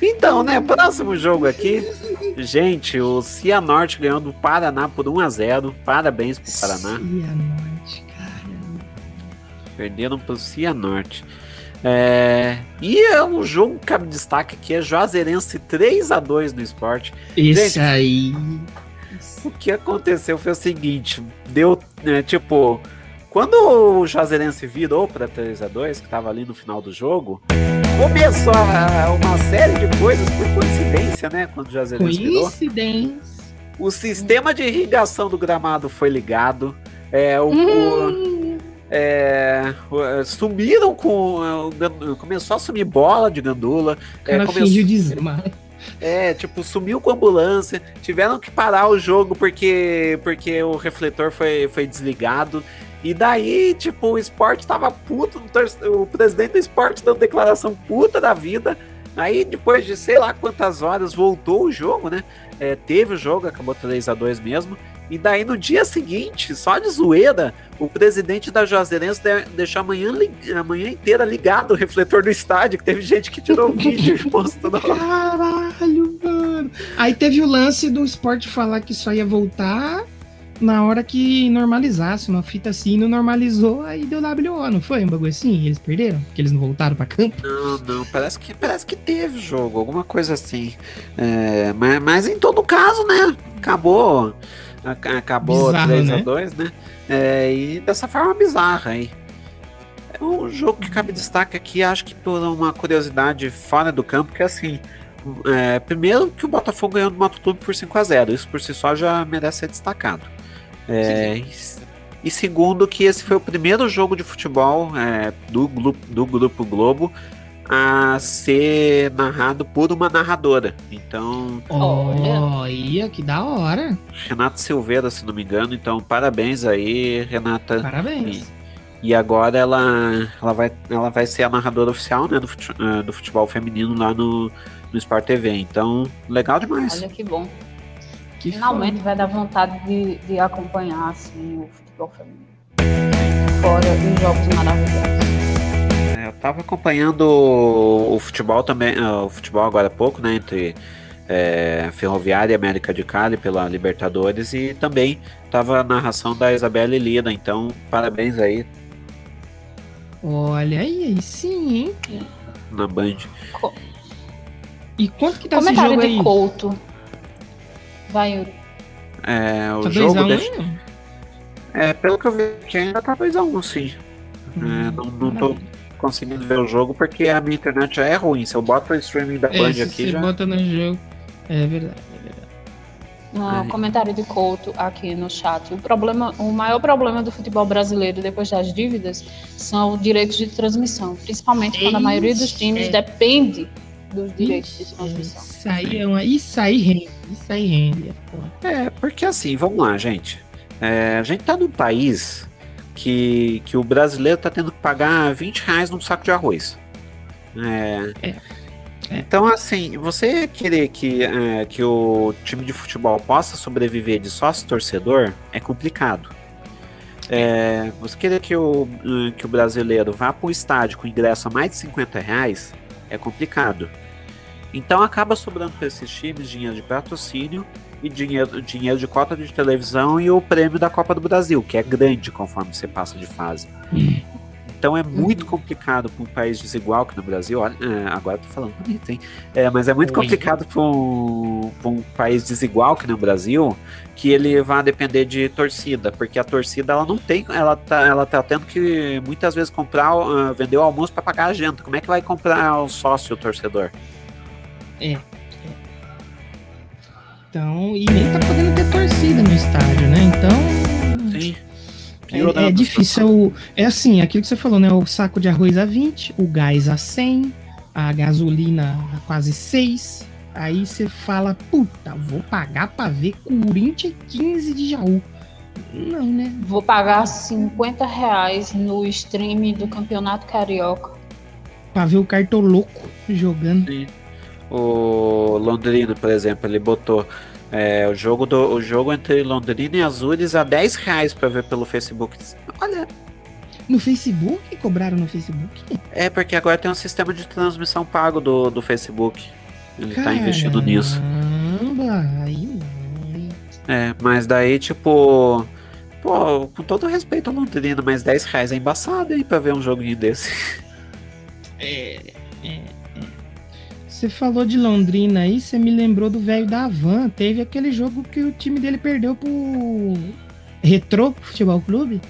Então, né, próximo jogo aqui. Gente, o Cianorte ganhou do Paraná por 1 a 0 Parabéns pro Paraná. Cianorte, caramba. Perderam pro Cianorte. É... E é um jogo que cabe destaque aqui é Juazeirense 3 a 2 no esporte. Isso Gente, aí. O que aconteceu foi o seguinte: deu, né, tipo, quando o Juazeirense virou para 3 a 2 que tava ali no final do jogo, começou a, uma série de coisas por coincidência, né? Quando o Juazeirense virou. Coincidência. O sistema de irrigação do gramado foi ligado. É, o, hum. o é, sumiram com. Começou a sumir bola de gandula. O cara é, fingiu desmar. É, tipo, sumiu com a ambulância, tiveram que parar o jogo porque, porque o refletor foi, foi desligado. E daí, tipo, o esporte tava puto, o presidente do esporte dando declaração puta da vida. Aí, depois de sei lá quantas horas, voltou o jogo, né? É, teve o jogo, acabou 3 a 2 mesmo. E daí no dia seguinte, só de zoeira, o presidente da Juazeirense deixou a manhã, a manhã inteira ligado o refletor do estádio, que teve gente que tirou o vídeo e postou. Caralho, mano. Aí teve o lance do esporte falar que só ia voltar na hora que normalizasse, uma fita assim, não normalizou, aí deu WO, não foi? Um bagulho assim? Eles perderam? Que eles não voltaram pra campo? Não, não, parece que, parece que teve jogo, alguma coisa assim. É, mas, mas em todo caso, né? Acabou. Acabou 3x2, né? né? É, e dessa forma bizarra aí. É um jogo que cabe destaque aqui, acho que por uma curiosidade fora do campo, que é assim. É, primeiro que o Botafogo ganhou do Moto Clube por 5 a 0 Isso por si só já merece ser destacado. É, e segundo, que esse foi o primeiro jogo de futebol é, do, do Grupo Globo a ser narrado por uma narradora. Então. Olha, que da hora! Renata Silveira, se não me engano. Então, parabéns aí, Renata. Parabéns. E, e agora ela, ela, vai, ela vai ser a narradora oficial né, do, futebol, é, do futebol feminino lá no, no Sport TV. Então, legal demais. Olha que bom. Que Finalmente foda. vai dar vontade de, de acompanhar assim, o futebol feminino. Fora dos jogos maravilhosos. Eu tava acompanhando o, futebol também, é, o futebol agora há pouco, né? Entre é, Ferroviária e América de Cali pela Libertadores e também tava a narração da Isabela Lida, então parabéns aí. Olha aí, aí sim, hein? Na Band. Co e quanto que tá esse jogo de Couto. Vai. É, o tá jogo deixa... É, pelo que eu vi aqui ainda tá 2x1, um, sim. Hum, é, não, não tô conseguindo ver o jogo porque a minha internet já é ruim. Se eu boto o streaming da é, Band aqui. já... bota no jogo. É verdade, é verdade. No comentário de Couto aqui no chat. O, problema, o maior problema do futebol brasileiro depois das dívidas são os direitos de transmissão, principalmente quando a maioria dos times é. depende dos direitos de transmissão. Isso aí, é uma, isso aí rende, isso aí rende. É, é, porque assim, vamos lá, gente. É, a gente tá num país que, que o brasileiro tá tendo que pagar 20 reais num saco de arroz. É, é. É. Então, assim, você querer que, é, que o time de futebol possa sobreviver de sócio torcedor é complicado. É, você querer que o, que o brasileiro vá para o estádio com ingresso a mais de 50 reais é complicado. Então acaba sobrando para esses times dinheiro de patrocínio e dinheiro, dinheiro de cota de televisão e o prêmio da Copa do Brasil, que é grande conforme você passa de fase. Então é muito uhum. complicado para um país desigual que no Brasil, olha, é, agora tô falando bonito, hein? É, mas é muito complicado para um, um país desigual que no Brasil que ele vá depender de torcida, porque a torcida ela não tem, ela tá, ela tá tendo que muitas vezes comprar, uh, vender o almoço para pagar a janta. Como é que vai comprar o sócio o torcedor? É. Então, e nem tá podendo ter torcida no estádio, né? Então. Sim. É, é difícil. É, é assim, aquilo que você falou, né? O saco de arroz a 20, o gás a 100, a gasolina a quase 6. Aí você fala, puta, vou pagar pra ver Corinthians 15 de Jaú. Não, né? Vou pagar 50 reais no stream do Campeonato Carioca. Pra ver o Cartoloco jogando. Sim. O Londrina, por exemplo, ele botou é, o, jogo do, o jogo entre Londrina e Azures a 10 reais pra ver pelo Facebook. Olha. No Facebook? Cobraram no Facebook? É, porque agora tem um sistema de transmissão pago do, do Facebook. Ele Caramba, tá investindo nisso. Aí É, mas daí, tipo. Pô, com todo respeito ao Londrina, mas 10 reais é embaçado aí pra ver um joguinho desse. É, é. Você falou de Londrina aí, você me lembrou do velho da Van. Teve aquele jogo que o time dele perdeu pro Retro Futebol Clube.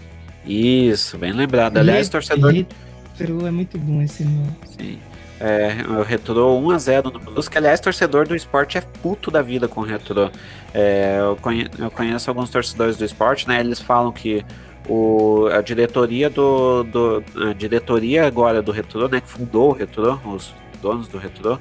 Isso, bem lembrado. Aliás, torcedor. Retro é muito bom esse nome. Sim. É, o Retro 1x0 no Brusque. Aliás, torcedor do esporte é puto da vida com o Retro. É, eu, conhe eu, conheço alguns torcedores do esporte, né? Eles falam que o, a diretoria do, do. A diretoria agora do Retro, né? Que fundou o Retro, os donos do Retro,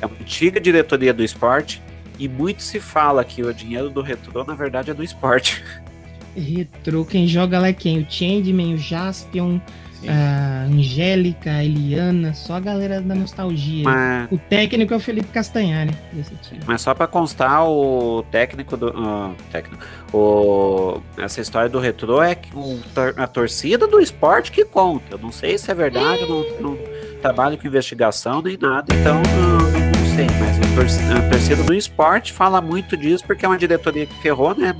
é uma antiga diretoria do esporte e muito se fala que o dinheiro do retrô, na verdade, é do esporte. Retrô, quem joga lá é quem? O Changeman, o Jaspion, a Angélica, a Eliana, só a galera da nostalgia. Mas, O técnico é o Felipe Castanhari desse time. mas só pra constar, o técnico do. ah, técnico, o, essa história do retrô é a torcida do esporte que conta. Eu não sei se é verdade, não, não trabalho com investigação nem nada, então não, não sei. Mas a torcida do esporte fala muito disso porque é uma diretoria que ferrou, né?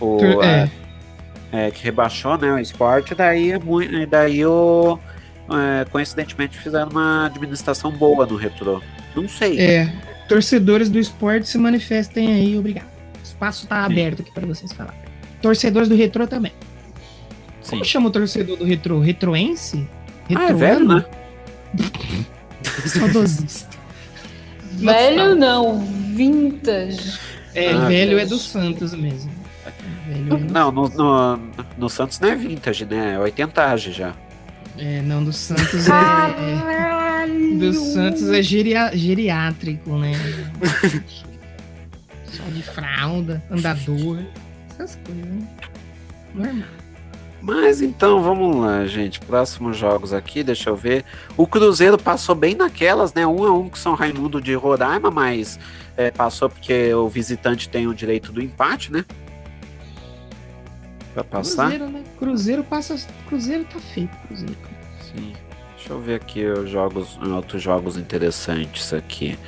O, a- é, é, que rebaixou né, o esporte, daí, é daí o, é, coincidentemente fizeram uma administração boa no retrô. Não sei. é, torcedores do esporte se manifestem aí, obrigado. O espaço tá aberto aqui para vocês falarem. Torcedores do retrô também. sim. Como chama o torcedor do retrô? Retroense? Ah, é velho, né? Saudosista. Velho não, vintage. É, Ah, velho é do Santos mesmo. Velho é- Não, no, no, no Santos não é vintage, né? É oitentagem já. é, não, do Santos é. é do Santos é geria- geriátrico, né? Só de fralda, andador, essas coisas, né? Normal. Mas então, vamos lá, gente. Próximos jogos aqui, deixa eu ver. O Cruzeiro passou bem naquelas, né? Um a um com São Raimundo de Roraima, mas é, passou porque o visitante tem o direito do empate, né? Pra passar. Cruzeiro, né? Cruzeiro passa. Cruzeiro tá feito, Cruzeiro. Sim. Deixa eu ver aqui os jogos, outros jogos interessantes aqui.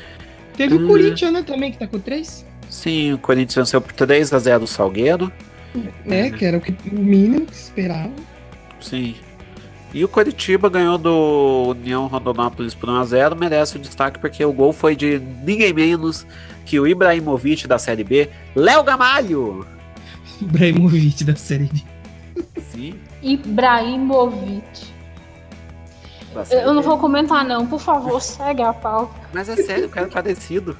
Teve Hum. o Corinthians, né, também, que tá com 3. Sim, o Corinthians venceu por 3 a 0 o Salgueiro. É, que era o, que, o mínimo que esperava. Sim. E o Coritiba ganhou do União Rondonópolis por 1x0, merece o destaque porque o gol foi de ninguém menos que o Ibrahimovic da Série B, Léo Gamalho. Ibrahimovic da série B. Sim. Ibrahimovic. Eu não vou comentar, não. Por favor, segue a pauta. Mas é sério, o cara é parecido.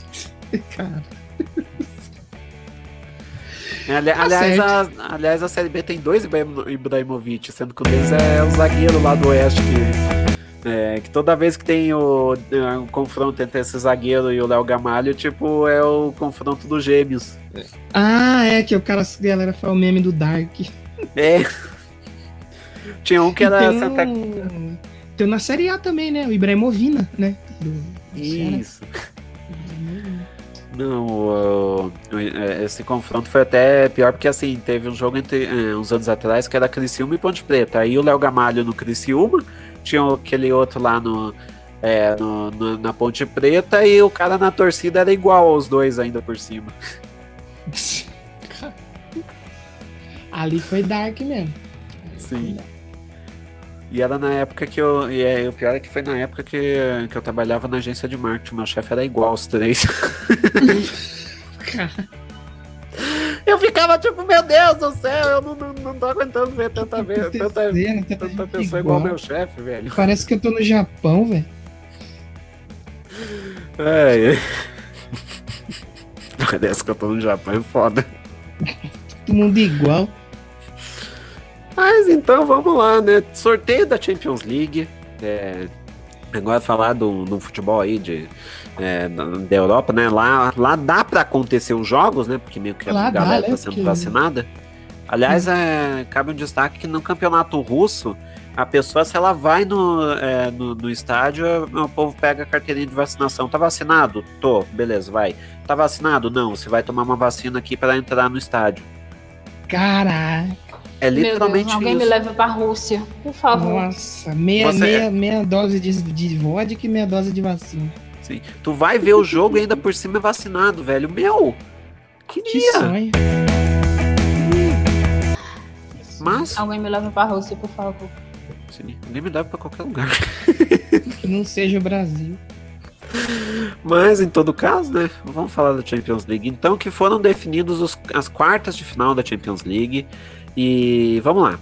Cara, Ali- Tá aliás, a, aliás, a Série B tem dois Ibrahimo- Ibrahimovic, sendo que um deles é o zagueiro lá do Oeste que. é, que toda vez que tem o, é, o confronto entre esse zagueiro e o Léo Gamalho, tipo, é o confronto dos gêmeos. Ah, é que o cara, a galera fala o meme do Dark. É. Tinha um que era tem, Santa um... tem um na série A também, né? O Ibrahimovina, né? Do... Isso. Não, é, esse confronto foi até pior porque assim, teve um jogo entre é, uns anos atrás que era Criciúma e Ponte Preta. Aí o Léo Gamalho no Criciúma, tinha aquele outro lá no, é, no- no- na Ponte Preta e o cara na torcida era igual aos dois ainda por cima. Ali foi Dark mesmo. Sim. E era na época que eu. E é, o pior é que foi na época que, que eu trabalhava na agência de marketing. Meu chefe era igual aos três. Cara, Eu ficava tipo, meu Deus do céu, eu não, não, não tô aguentando ver tanta, vez, tanta, tanta tanta pessoa igual igual. meu chefe, velho. Parece que eu tô no Japão, velho. É, Parece que eu tô no Japão, é foda. Todo mundo igual. Mas então vamos lá, né? Sorteio da Champions League. É, agora falar do, do futebol aí de, é, da, Europa, né? Lá, lá dá pra acontecer os jogos, né? Porque meio que a Lá dá, galera né? tá sendo Porque- vacinada. Aliás, é, cabe um destaque que no campeonato russo, a pessoa, se ela vai no, é, no, no estádio, o povo pega a carteirinha de vacinação. Tá vacinado? Tô, beleza, vai. Tá vacinado? Não, você vai tomar uma vacina aqui para entrar no estádio. Caraca. É literalmente Deus, alguém isso. me leva pra Rússia, por favor. Nossa, meia, Você- meia, meia dose de, de vodka e meia dose de vacina. Sim. Tu vai ver o jogo e ainda por cima é vacinado, velho. Meu! Que Queria! sonho. Mas, Alguém me leva pra Rússia, por favor. sim, ninguém me leva pra qualquer lugar. Que não seja o Brasil. Mas, em todo caso, né? Vamos falar da Champions League. Então, que foram definidos os- as quartas de final da Champions League. E vamos lá.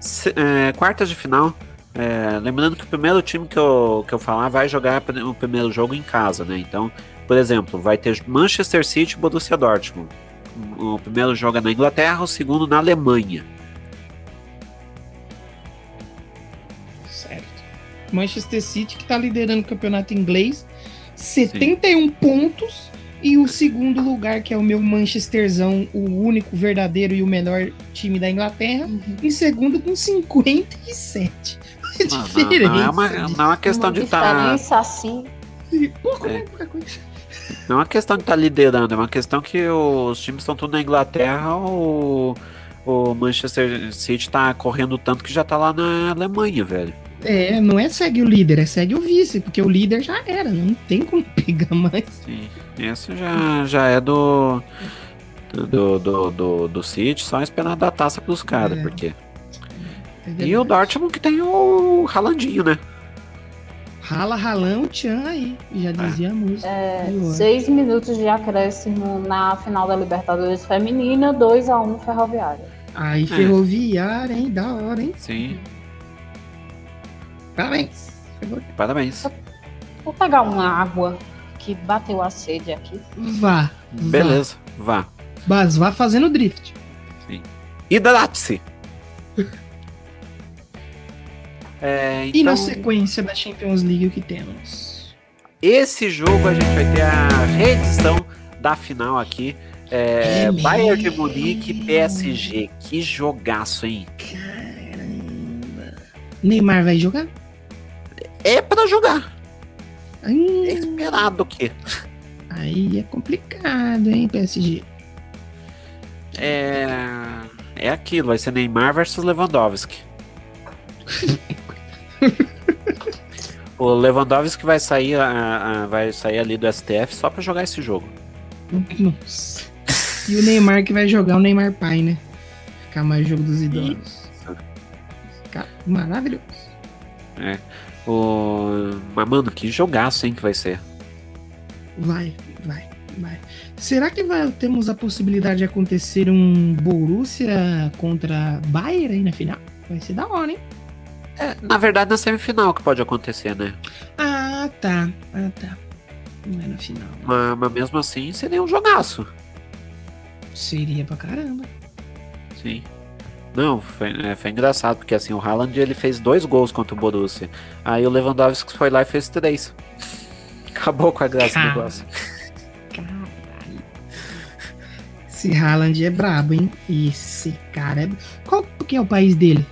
Se- é, quartas de final. é, lembrando que o primeiro time que eu, que eu falar vai jogar o primeiro jogo em casa, né? Então, por exemplo, vai ter Manchester City e Borussia Dortmund. O primeiro jogo é na Inglaterra, o segundo na Alemanha. Certo. Manchester City, que tá liderando o campeonato inglês, 71 pontos. E o segundo lugar, que é o meu Manchesterzão, o único verdadeiro e o melhor time da Inglaterra, Uhum. em segundo com 57. É Não, não, diferença. não é uma, não é uma questão Uma de estar. diferença assim. Pouco, É. Pouca coisa. Não é uma questão de estar liderando, é uma questão que os times estão tudo na Inglaterra, o, o Manchester City tá correndo tanto que já tá lá na Alemanha, velho. É, não é segue o líder, é segue o vice, porque o líder já era, não tem como pegar mais. Sim, esse já, já é do. Do, do, do, do City, só esperando dar taça pros caras, É. porque. É E o. Dortmund que tem o Ralandinho, né? Rala, ralão, tchan aí, já dizia a música. É, seis minutos de acréscimo na final da Libertadores Feminina, 2x1 Ferroviária. Aí, É. ferroviária, hein? Da hora, hein? Sim, Parabéns. parabéns. Vou pegar uma água que bateu a sede aqui. Vá. Beleza, vá. Mas vá fazendo drift. Hidrate-se! É, E na então, sequência da Champions League, o que temos? esse jogo a gente vai ter a reedição da final aqui. É, É Bayern de? Munique PSG. Que jogaço, hein? Caramba. Neymar vai jogar? É pra jogar. É Hum, esperado o quê? aí é complicado, hein, PSG? É, é aquilo, vai ser Neymar versus Lewandowski. o Lewandowski vai sair, ah, ah, vai sair ali do STF só pra jogar esse jogo. Nossa. E o Neymar que vai jogar o Neymar pai, né? Ficar mais jogo dos idosos. Ficar maravilhoso. O... Mas, mano, que jogaço, hein, que vai ser. Vai, vai, vai. Será que vai, temos a possibilidade de acontecer um Borussia contra Bayern aí na final? Vai ser da hora, hein? É, na verdade, na semifinal que pode acontecer, né? Ah, tá. Ah, tá. Não é na final. né? Mas, mas mesmo assim, seria um jogaço. Seria pra caramba. Sim. Não, foi, é, foi engraçado, porque assim, o Haaland ele fez dois gols contra o Borussia. Aí o Lewandowski foi lá e fez três. Acabou com a graça do Cara. negócio. Caralho. Esse Haaland é brabo, hein? Esse cara é. Qual que é o país dele?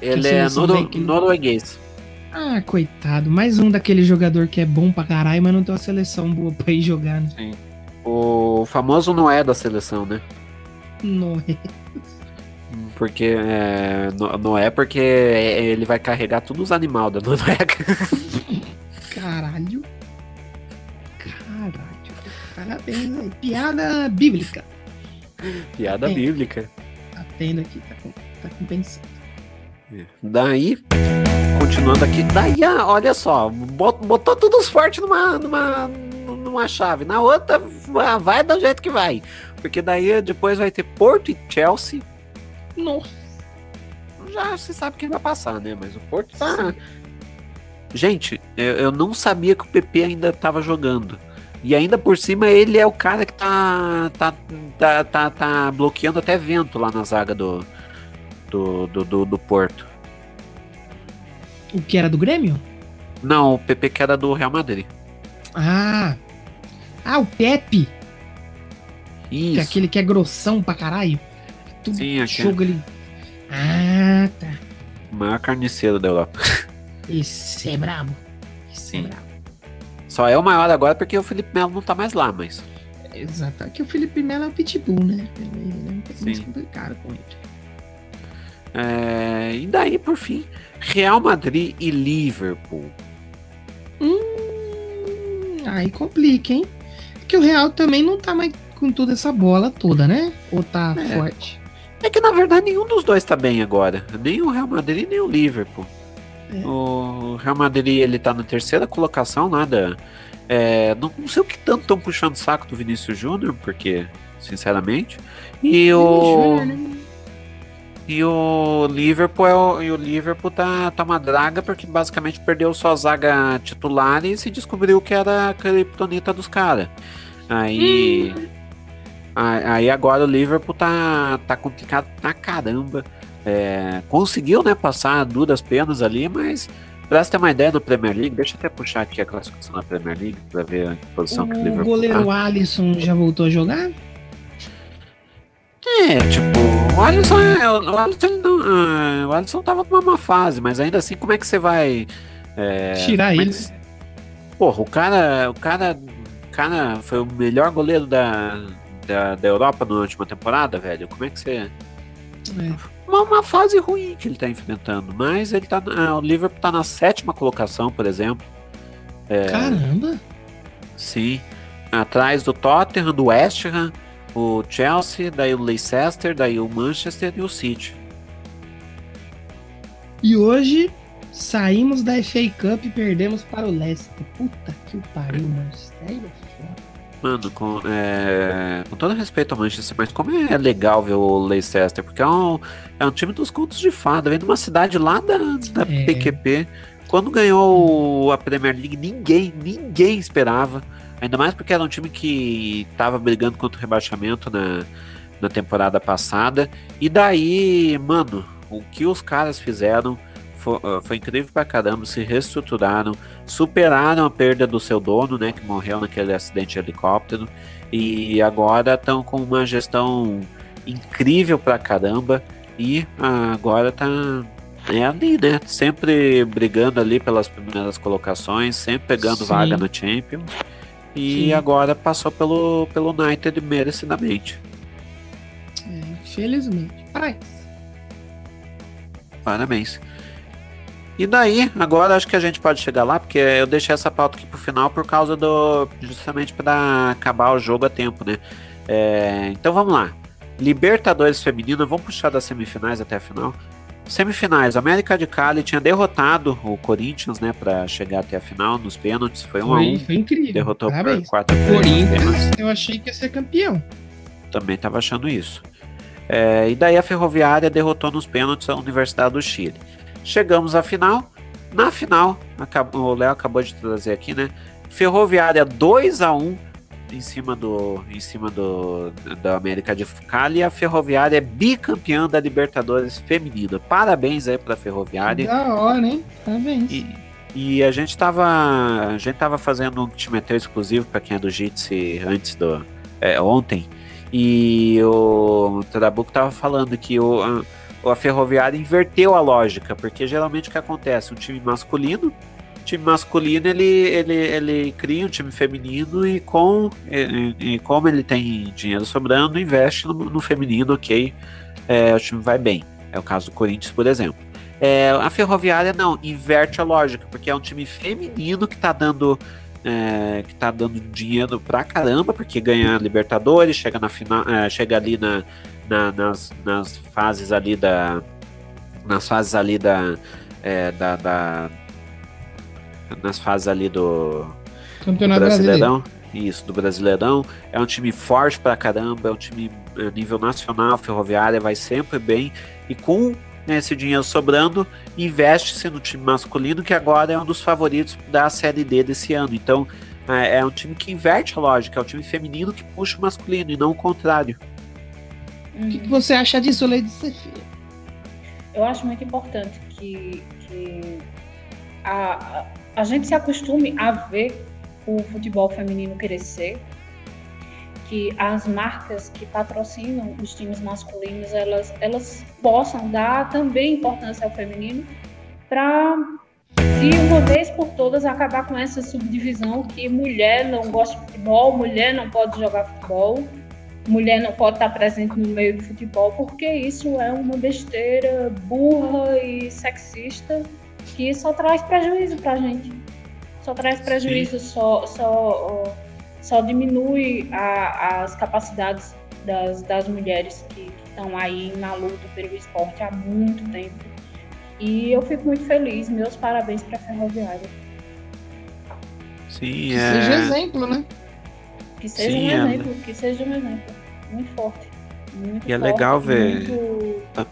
Ele é noro- ele- norueguês. Ah, coitado. Mais um daquele jogador que é bom pra caralho, mas não tem uma seleção boa pra ir jogar, né? O famoso não é da seleção, né? Não é. Porque é, não, é porque ele vai carregar todos os animais da Noruega. Caralho. Caralho. Parabéns aí. Piada bíblica. Piada É. bíblica. Tá tendo aqui, tá, com- tá compensando. Daí, continuando aqui, daí, ah, olha só, bot- botou todos os fortes numa, numa, numa chave, na outra vai do jeito que vai. Porque daí depois vai ter Porto e Chelsea. Nossa. Já se sabe quem vai passar, né? Mas o Porto tá. Gente, eu, eu não sabia que o PP ainda tava jogando. E ainda por cima ele é o cara que tá, tá, tá, tá, tá bloqueando até vento lá na zaga do, do, do, do, do Porto. O que era do Grêmio? Não, o PP que era do Real Madrid. Ah. Ah, o Pepe. Que Isso. é aquele que é grossão pra caralho. Tudo Sim, aquele- jogo ali. Ah, tá. O maior carniceiro da Europa. Esse é brabo. Esse Sim. é brabo. Só é o maior agora porque o Felipe Melo não tá mais lá, mas. Exato. Aqui o Felipe Melo é o pitbull, né? Ele é um pouco mais complicado com ele. É, e daí, por fim, Real Madrid e Liverpool. Hum, aí complica, hein? Porque o Real também não tá mais com toda essa bola toda, né? Ou tá É. forte? É que na verdade nenhum dos dois tá bem agora. Nem o Real Madrid, nem o Liverpool. É. O Real Madrid ele tá na terceira colocação, nada. É, não, não sei o que tanto estão puxando o saco do Vinícius Júnior, porque, sinceramente. E o. Né? E o Liverpool, é o, e o Liverpool tá, tá uma draga porque basicamente perdeu sua zaga titular e se descobriu que era a criptonita dos caras. Aí. a- Aí agora o Liverpool tá, tá complicado pra caramba. É, conseguiu, né, passar duras penas ali, mas Pra você ter uma ideia do Premier League, deixa eu até puxar aqui a classificação da Premier League pra ver a posição que o O Liverpool goleiro tá. Alisson já voltou a jogar? É, tipo, o Alisson, é- o Alisson, não- ah, o Alisson tava numa má fase, mas ainda assim, como é que você vai. é, Tirar é ele. que- Porra, o cara, o cara, o cara foi o melhor goleiro da, da, da Europa na última temporada, velho. Como é que você. É. Uma, uma fase ruim que ele tá enfrentando, mas ele tá. na- o Liverpool tá na sétima colocação, por exemplo. É. Caramba! Sim. Atrás do Tottenham, do West Ham, o Chelsea, daí o Leicester, daí o Manchester e o City. E hoje saímos da FA Cup e perdemos para o Leicester. Puta que pariu, mano. Sério? Mano, com, é, com todo respeito ao Manchester, mas como é legal ver o Leicester, porque é um, é um time dos contos de fada, vem de uma cidade lá da, da É. PQP. Quando ganhou a Premier League, ninguém, ninguém esperava. Ainda mais porque era um time que tava brigando contra o rebaixamento na, na temporada passada. E daí, mano, o que os caras fizeram foi, foi incrível pra caramba. Se reestruturaram, superaram a perda do seu dono, né, que morreu naquele acidente de helicóptero, e agora estão com uma gestão incrível pra caramba e agora tá é ali, né, sempre brigando ali pelas primeiras colocações, sempre pegando Sim. vaga na Champions. E Sim. agora passou pelo, pelo United merecidamente. É, infelizmente. Parabéns. Parabéns. E daí, agora acho que a gente pode chegar lá, porque eu deixei essa pauta aqui pro final por causa do. justamente para acabar o jogo a tempo, né? É, então vamos lá. Libertadores Feminina, vamos puxar das semifinais até a final. Semifinais, América de Cali tinha derrotado o Corinthians, né, para chegar até a final nos pênaltis, foi 1 a 1 Foi, incrível. derrotou por Parabéns. 4 a 3 nos pênaltis. Corinthians, eu achei que ia ser campeão. também estava achando isso. É, e daí a Ferroviária derrotou nos pênaltis a Universidade do Chile. Chegamos à final. Na final, acabou- o Léo acabou de trazer aqui, né? Ferroviária 2 a 1 em cima do em cima do da América de Cali e a Ferroviária é bicampeã da Libertadores feminina. Parabéns aí para Ferroviária. Da hora, hein? Parabéns. E, e a gente tava. A gente tava fazendo um timeteu exclusivo para quem é do Jitsi antes do. é, ontem. E o Trabuco tava falando que o, a, a Ferroviária inverteu a lógica, porque geralmente o que acontece? Um time masculino. time masculino ele, ele, ele cria um time feminino e com e, e- como ele tem dinheiro sobrando, investe no, no feminino, ok. é, o time vai bem. É o caso do Corinthians, por exemplo. É, a Ferroviária não, inverte a lógica, porque é um time feminino que tá dando é, que tá dando dinheiro pra caramba, porque ganha Libertadores, chega na final, é, chega ali na, na- nas, nas fases ali da nas fases ali da, é, da, da- nas fases ali do Campeonato Brasileiro. Brasileirão. Isso, do Brasileirão. É um time forte pra caramba, é um time a nível nacional, ferroviária, vai sempre bem. E com né, esse dinheiro sobrando, investe-se no time masculino, que agora é um dos favoritos da Série D desse ano. Então, é, é um time que inverte a lógica, é o time feminino que puxa o masculino, e não o contrário. O que, que você acha disso, Lady Sofia? Eu acho muito importante que, que a, a gente se acostume a ver o futebol feminino crescer, que as marcas que patrocinam os times masculinos elas, elas possam dar também importância ao feminino para de uma vez por todas acabar com essa subdivisão que mulher não gosta de futebol, mulher não pode jogar futebol, mulher não pode estar presente no meio do futebol, porque isso é uma besteira burra e sexista que só traz prejuízo pra gente. Só traz prejuízo, só, só, só diminui a- as capacidades das, das mulheres que estão aí na luta pelo esporte há muito tempo. E eu fico muito feliz. Meus parabéns para a Ferroviária. Sim, Que é. seja exemplo, né? Que seja Sim, um é. exemplo, que seja um exemplo. Muito forte. Muito E é forte, legal ver- Muito, Ah.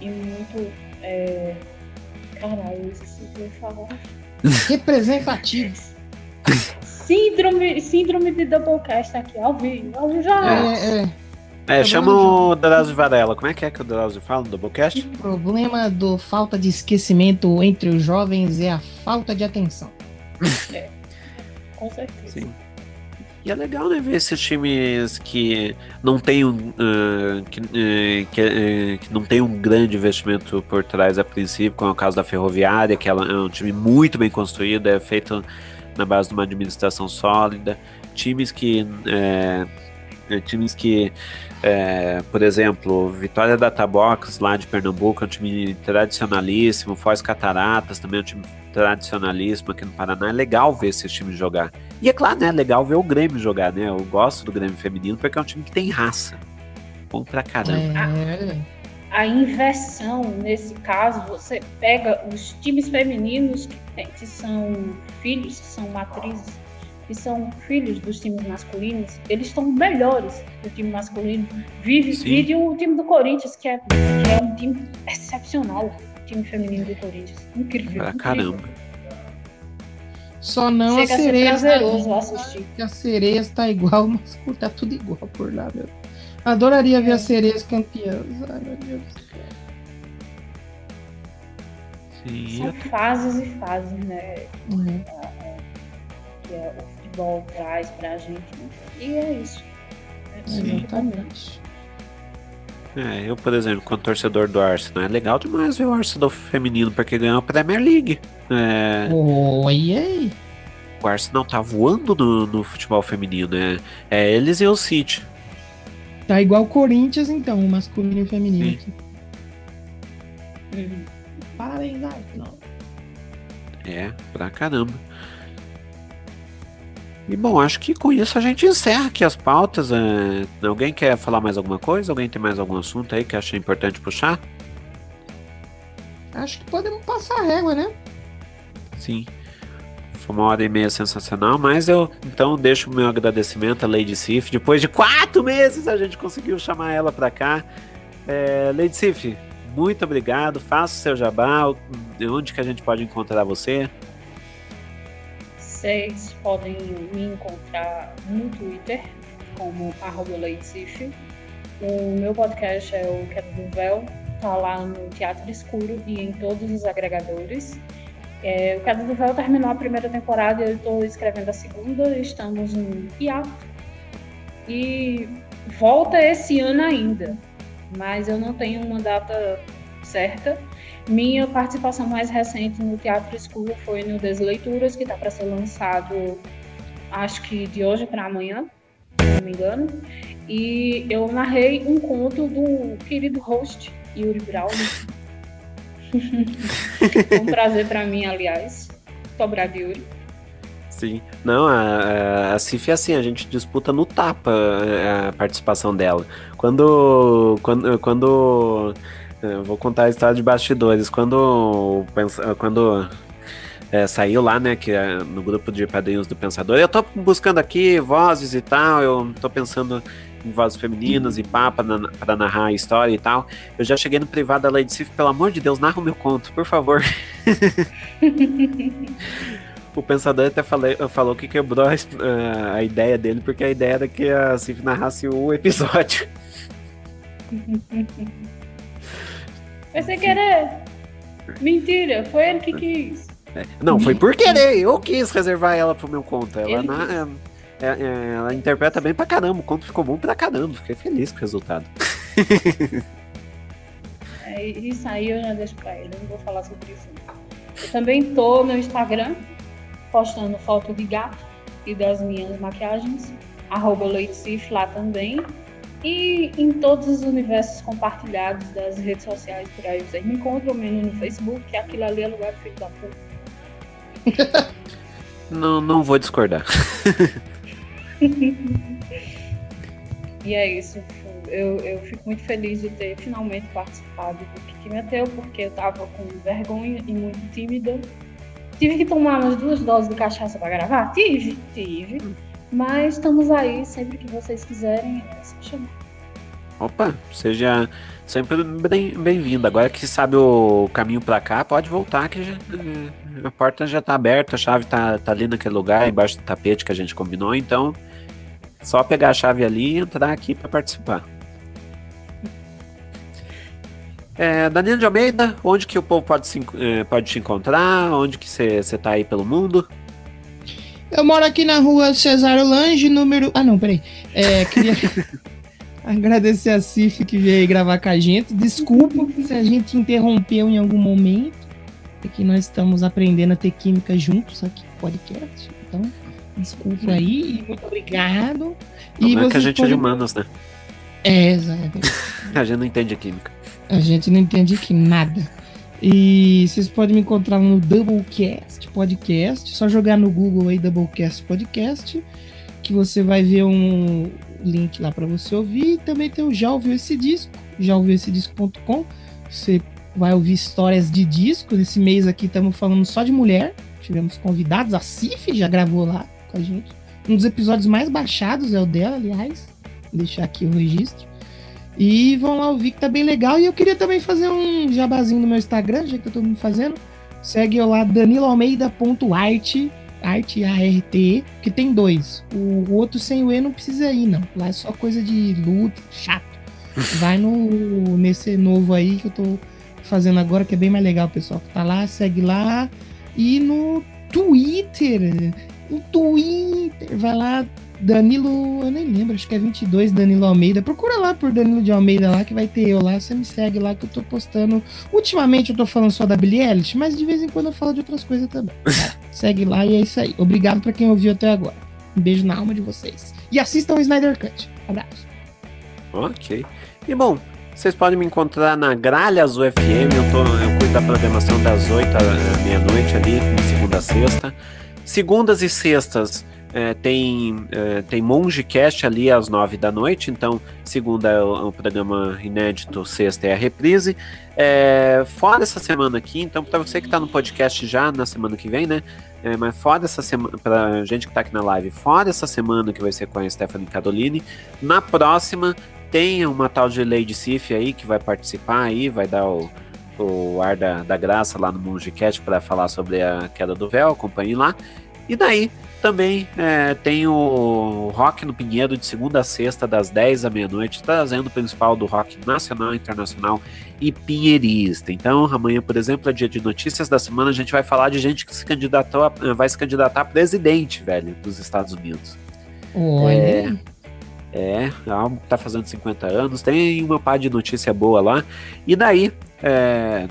E muito. É... Caralho, eu esqueci o que eu ia falar. Representativo. Síndrome, síndrome de Doublecast aqui, ao vivo. Ao vivo já. É, é. É, chama o Drauzio Varela. Como é que é que o Drauzio fala no Doublecast? O problema do falta de esquecimento entre os jovens é a falta de atenção. É, com certeza. Sim. E é legal, né, ver esses times que não tem um, uh, que, uh, que, uh, que, não tem um grande investimento por trás a princípio, como é o caso da Ferroviária, que ela é um time muito bem construído, é feito na base de uma administração sólida. Times que. times que é, por exemplo, Vitória da Tabox, lá de Pernambuco, é um time tradicionalíssimo. Foz Cataratas, também é um time tradicionalíssimo aqui no Paraná. É legal ver esses times jogar. E é claro, né? É legal ver o Grêmio jogar, né? Eu gosto do Grêmio feminino porque é um time que tem raça. Bom pra caramba. É. A, a inversão, nesse caso, você pega os times femininos que, tem, que são filhos, que são matrizes que são filhos dos times masculinos, eles estão melhores do time masculino. Vive, vive o time do Corinthians, que é, que é um time excepcional, time feminino do Corinthians. Incrível. Pra caramba. Só não Chega a sereia. A a sereia está igual, mas tá tudo igual por lá, meu. Adoraria ver é. as sereias campeãs. Ai, meu Deus do céu. Sim. São fases e fases, né? Uhum. Que é o futebol traz pra gente. E é isso. É Exatamente. É, eu, por exemplo, como torcedor do Arsenal, é legal demais ver o Arsenal feminino, porque ganhou a Premier League. É... Oi. O Arsenal tá voando no, no futebol feminino, né? É eles e o City. Tá igual o Corinthians, então, o masculino e o feminino. Parabéns, Arsenal. É, pra caramba. E bom, acho que com isso a gente encerra aqui as pautas. É... Alguém quer falar mais alguma coisa? Alguém tem mais algum assunto aí que acha importante puxar? Acho que podemos passar a régua, né? Sim. Foi uma hora e meia sensacional, mas eu então deixo o meu agradecimento à Lady Sif. Depois de quatro meses a gente conseguiu chamar ela para cá. É, Lady Sif, muito obrigado. Faça o seu jabá. Onde que a gente pode encontrar você? Vocês podem me encontrar no Twitter como arroba O meu podcast é o Queda do Véu, tá lá no Teatro Escuro e em todos os agregadores. É, o Queda do Véu terminou a primeira temporada eu estou escrevendo a segunda, estamos no hiato. E volta esse ano ainda, mas eu não tenho uma data certa. Minha participação mais recente no Teatro Escuro foi no Desleituras, que está para ser lançado, acho que de hoje para amanhã, se não me engano. E eu narrei um conto do querido host, Yuri Braulio. um prazer para mim, aliás. Muito obrigado, Yuri. Sim. Não, a, a Cif é assim, a gente disputa no tapa a participação dela. Quando. Quando. quando é, vou contar a história de bastidores. Quando, quando é, saiu lá, né, que é no grupo de padrinhos do Pensador, eu tô buscando aqui vozes e tal, eu tô pensando em vozes femininas e pá, pra, narrar a história e tal. Eu já cheguei no privado da Lady Sif, pelo amor de Deus, narra o meu conto, por favor. o Pensador até falei, falou que quebrou a, a, ideia dele, porque a ideia era que a Sif narrasse o episódio. Foi sem querer. Mentira, foi ele que quis. É, não, foi por querer. Eu quis reservar ela pro meu conto. Ela, na, é, é, ela interpreta bem pra caramba. O conto ficou bom pra caramba. Fiquei feliz com o resultado. É, isso aí eu já deixo pra ele. Eu não vou falar sobre isso. Eu também tô no Instagram postando foto de gato e das minhas maquiagens. Arroba lá também. E em todos os universos compartilhados das redes sociais por aí, vocês me encontram menos no Facebook, que aquilo ali é lugar filho da puta. não, não vou discordar. e é isso. Eu, eu fico muito feliz de ter finalmente participado do que me ateu, porque eu tava com vergonha e muito tímida. Tive que tomar umas duas doses de cachaça para gravar? Tive, tive. Mas estamos aí sempre que vocês quiserem, é só chamar. Opa, seja sempre bem-vindo. Bem Agora que sabe o caminho para cá, pode voltar que já, eh, a porta já tá aberta, a chave tá, tá ali naquele lugar, embaixo do tapete que a gente combinou, então só pegar a chave ali e entrar aqui para participar. É, Danilo de Almeida, onde que o povo pode, se, eh, pode te encontrar? Onde que você está aí pelo mundo? Eu moro aqui na rua Cesário Lange, número. Ah, não, peraí. É, queria agradecer a Cif que veio gravar com a gente. Desculpa se a gente interrompeu em algum momento. É que nós estamos aprendendo a ter química juntos aqui no podcast. Então, desculpa aí e muito obrigado. Não e é que a gente podem... é de humanos, né? É, exato. a gente não entende a química. A gente não entende que nada. E vocês podem me encontrar no Doublecast Podcast. Só jogar no Google aí Doublecast Podcast, que você vai ver um link lá para você ouvir. E também tem o Já Ouviu Esse Disco, já ouviu esse disco.com. Você vai ouvir histórias de disco. Nesse mês aqui estamos falando só de mulher. Tivemos convidados, a Cif já gravou lá com a gente. Um dos episódios mais baixados é o dela, aliás. Vou deixar aqui o registro. E vão lá ouvir que tá bem legal. E eu queria também fazer um jabazinho no meu Instagram, já que eu tô me fazendo. Segue eu lá, daniloalmeida.art, arte A-R-T, que tem dois. O outro sem o E não precisa ir, não. Lá é só coisa de luta, chato. Vai no nesse novo aí que eu tô fazendo agora, que é bem mais legal, pessoal. Tá lá, segue lá. E no Twitter, no Twitter, vai lá, Danilo, eu nem lembro, acho que é 22 Danilo Almeida. Procura lá por Danilo de Almeida lá que vai ter eu lá. Você me segue lá que eu tô postando. Ultimamente eu tô falando só da Billie Eilish, mas de vez em quando eu falo de outras coisas também. segue lá e é isso aí. Obrigado para quem ouviu até agora. Um beijo na alma de vocês. E assistam o Snyder Cut. Abraço. Ok. E bom, vocês podem me encontrar na Gralhas UFM. Eu, tô, eu cuido da programação das 8 à meia-noite ali, de segunda a sexta. Segundas e sextas é, tem, é, tem Mongecast ali às nove da noite, então segunda é o, o programa inédito, sexta é a reprise. É, fora essa semana aqui, então para você que está no podcast já na semana que vem, né? É, mas fora essa semana, pra gente que está aqui na live, fora essa semana que vai ser com a Stephanie Cadolini, na próxima tem uma tal de Lady Sif aí que vai participar aí, vai dar o, o ar da, da graça lá no Mongecast para falar sobre a queda do véu, acompanhe lá. E daí, também é, tem o Rock no Pinheiro de segunda a sexta, das 10 à meia-noite, trazendo o principal do rock nacional, internacional e pinheirista. Então, amanhã, por exemplo, é dia de notícias da semana, a gente vai falar de gente que se candidatou a, vai se candidatar a presidente, velho, dos Estados Unidos. Olha. É, é que tá fazendo 50 anos, tem uma par de notícia boa lá. E daí, é,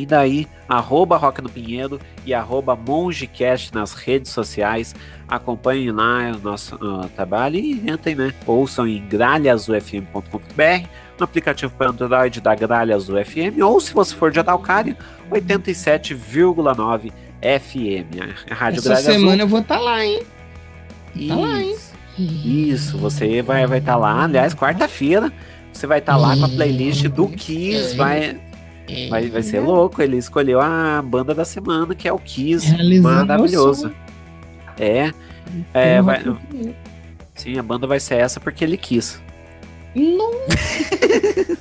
e daí, arroba Rock no Pinheiro e arroba Mongecast nas redes sociais. Acompanhem lá o nosso uh, trabalho e entrem, né? Ouçam em gralhasufm.com.br, no aplicativo para Android da Gralhas UFM, ou se você for de Adalcária, 87,9 FM. A Rádio Essa Gralhas semana eu vou estar tá lá, hein? Isso, Tá lá, hein? isso, você vai estar vai tá lá, aliás, quarta-feira. Você vai estar tá lá com a playlist do Kiss, vai, Vai, vai ser louco, ele escolheu a banda da semana, que é o Kiss. Realizando Maravilhoso. É. é vai- sim, a banda vai ser essa porque ele quis. Nossa.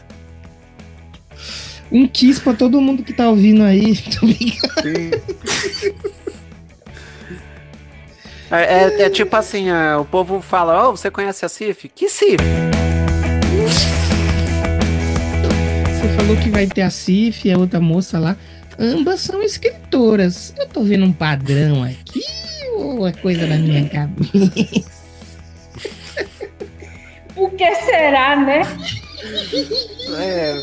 Um kiss pra todo mundo que tá ouvindo aí. Tô. É, é- é tipo assim, é, o povo fala, oh, você conhece a Cif? Que Cif? Falou que vai ter a Cif e a outra moça lá. Ambas são escritoras. Eu tô vendo um padrão aqui ou é coisa da minha cabeça? Por que será, né? É,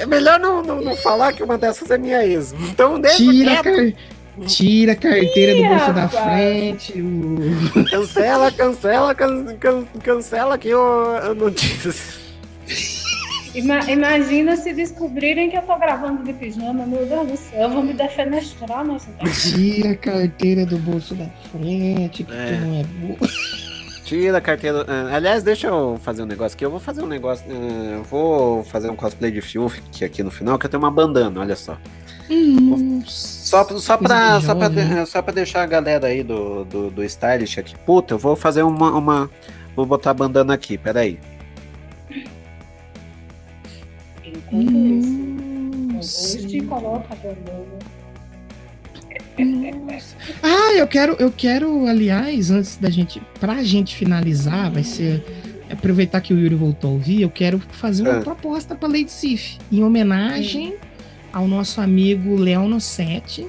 é melhor não, não, não falar que uma dessas é minha ex. Então Tira a, car- Tira a carteira do bolso da frente. o- Cancela, cancela, can, can- cancela aqui o a notícia. Ima- imagina se descobrirem que eu tô gravando de pijama, meu Deus do céu, eu vou me defenestrar nessa Tira a carteira do bolso da frente, que É. tu não é boa. Tira a carteira. ah, Aliás, deixa eu fazer um negócio aqui. Eu vou fazer um negócio. ah, eu vou fazer um cosplay de Fiuk aqui, aqui no final, que eu tenho uma bandana, olha só. Nossa. Só, só, pra, só, pra, de- só pra deixar a galera aí do, do, do stylish aqui. Puta, eu vou fazer uma, uma. Vou botar a bandana aqui, peraí. Isso, hoje coloca a bandana. Nossa. Ah, eu quero, eu quero, aliás, antes da gente, pra gente finalizar, vai ser aproveitar que o Yuri voltou a ouvir, eu quero fazer uma É. proposta pra Lady Sif. Em homenagem ao nosso amigo Léo Nossetti,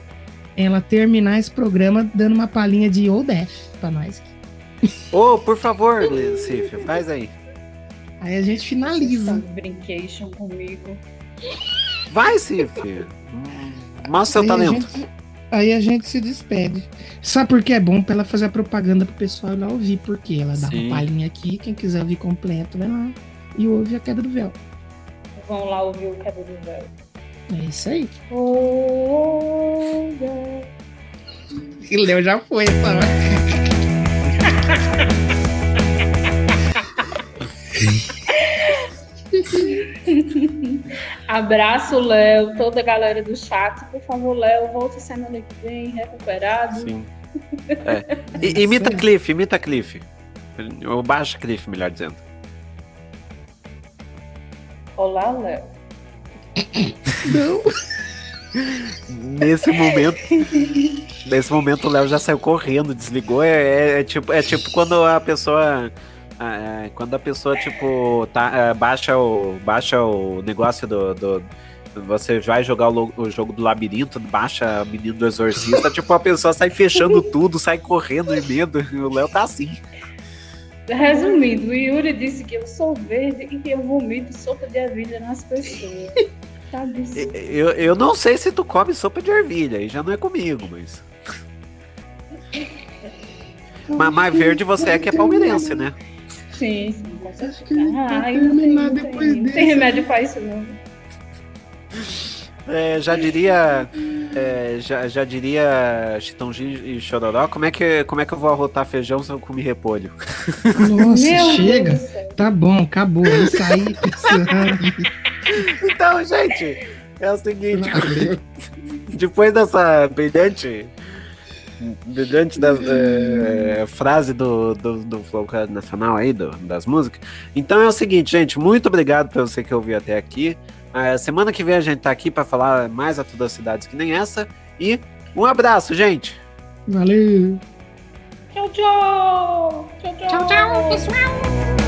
ela terminar esse programa dando uma palhinha de Old Death pra nós. Ô, por favor, Cif, faz aí. Aí a gente finaliza. Brincation comigo. Vai, Cif. Mostra seu Aí a talento. gente- aí a gente se despede. Sabe por que é bom pra ela fazer a propaganda pro pessoal ir lá ouvir? Porque ela dá Sim. uma palhinha aqui, quem quiser ouvir completo, vai lá e ouve a queda do véu. Vão lá ouvir o quebra do véu. É isso aí. Oh, E o Léo já foi essa hora. Abraço, Léo, toda a galera do chat. Por favor, Léo, volte semana que vem, recuperado. Sim. É. I- imita Cliff, imita Cliff. Ou baixa Cliff, melhor dizendo. Olá, Léo. Não. Nesse momento. nesse momento o Léo já saiu correndo, desligou. É, é- é tipo, é tipo quando a pessoa. Ah, é, quando a pessoa, tipo, tá, ah, baixa, o, baixa o negócio do. do- você vai jogar o, o jogo do labirinto, baixa menino do exorcista, tipo, a pessoa sai fechando tudo, sai correndo de medo. O Léo tá assim. Resumindo, o Yuri disse que eu sou verde e que eu vomito sopa de ervilha nas pessoas. Tá. Eu, eu não sei se tu come sopa de ervilha, aí já não é comigo, mas. Mas mais verde você é que é palmeirense, né? Sim, sim, com certeza. Acho que Ai, tem, terminar não tem, depois não tem desse. remédio pra isso, não. É, já diria. é, já, já diria Chitãozinho e Chororó, como é, que, como é que eu vou arrotar feijão se eu comer repolho? Nossa, Meu chega. Tá bom, acabou. Isso aí, pensando. Então, gente, é o seguinte, depois dessa brilhante. Brilhante da, é, frase do, do, do Flow Nacional aí, do- das músicas. Então é o seguinte, gente, muito obrigado por você que ouviu até aqui. É, semana que vem a gente tá aqui para falar mais a todas as cidades que nem essa. E um abraço, gente! Valeu. Tchau, tchau! Tchau, tchau, Tchau, tchau, pessoal.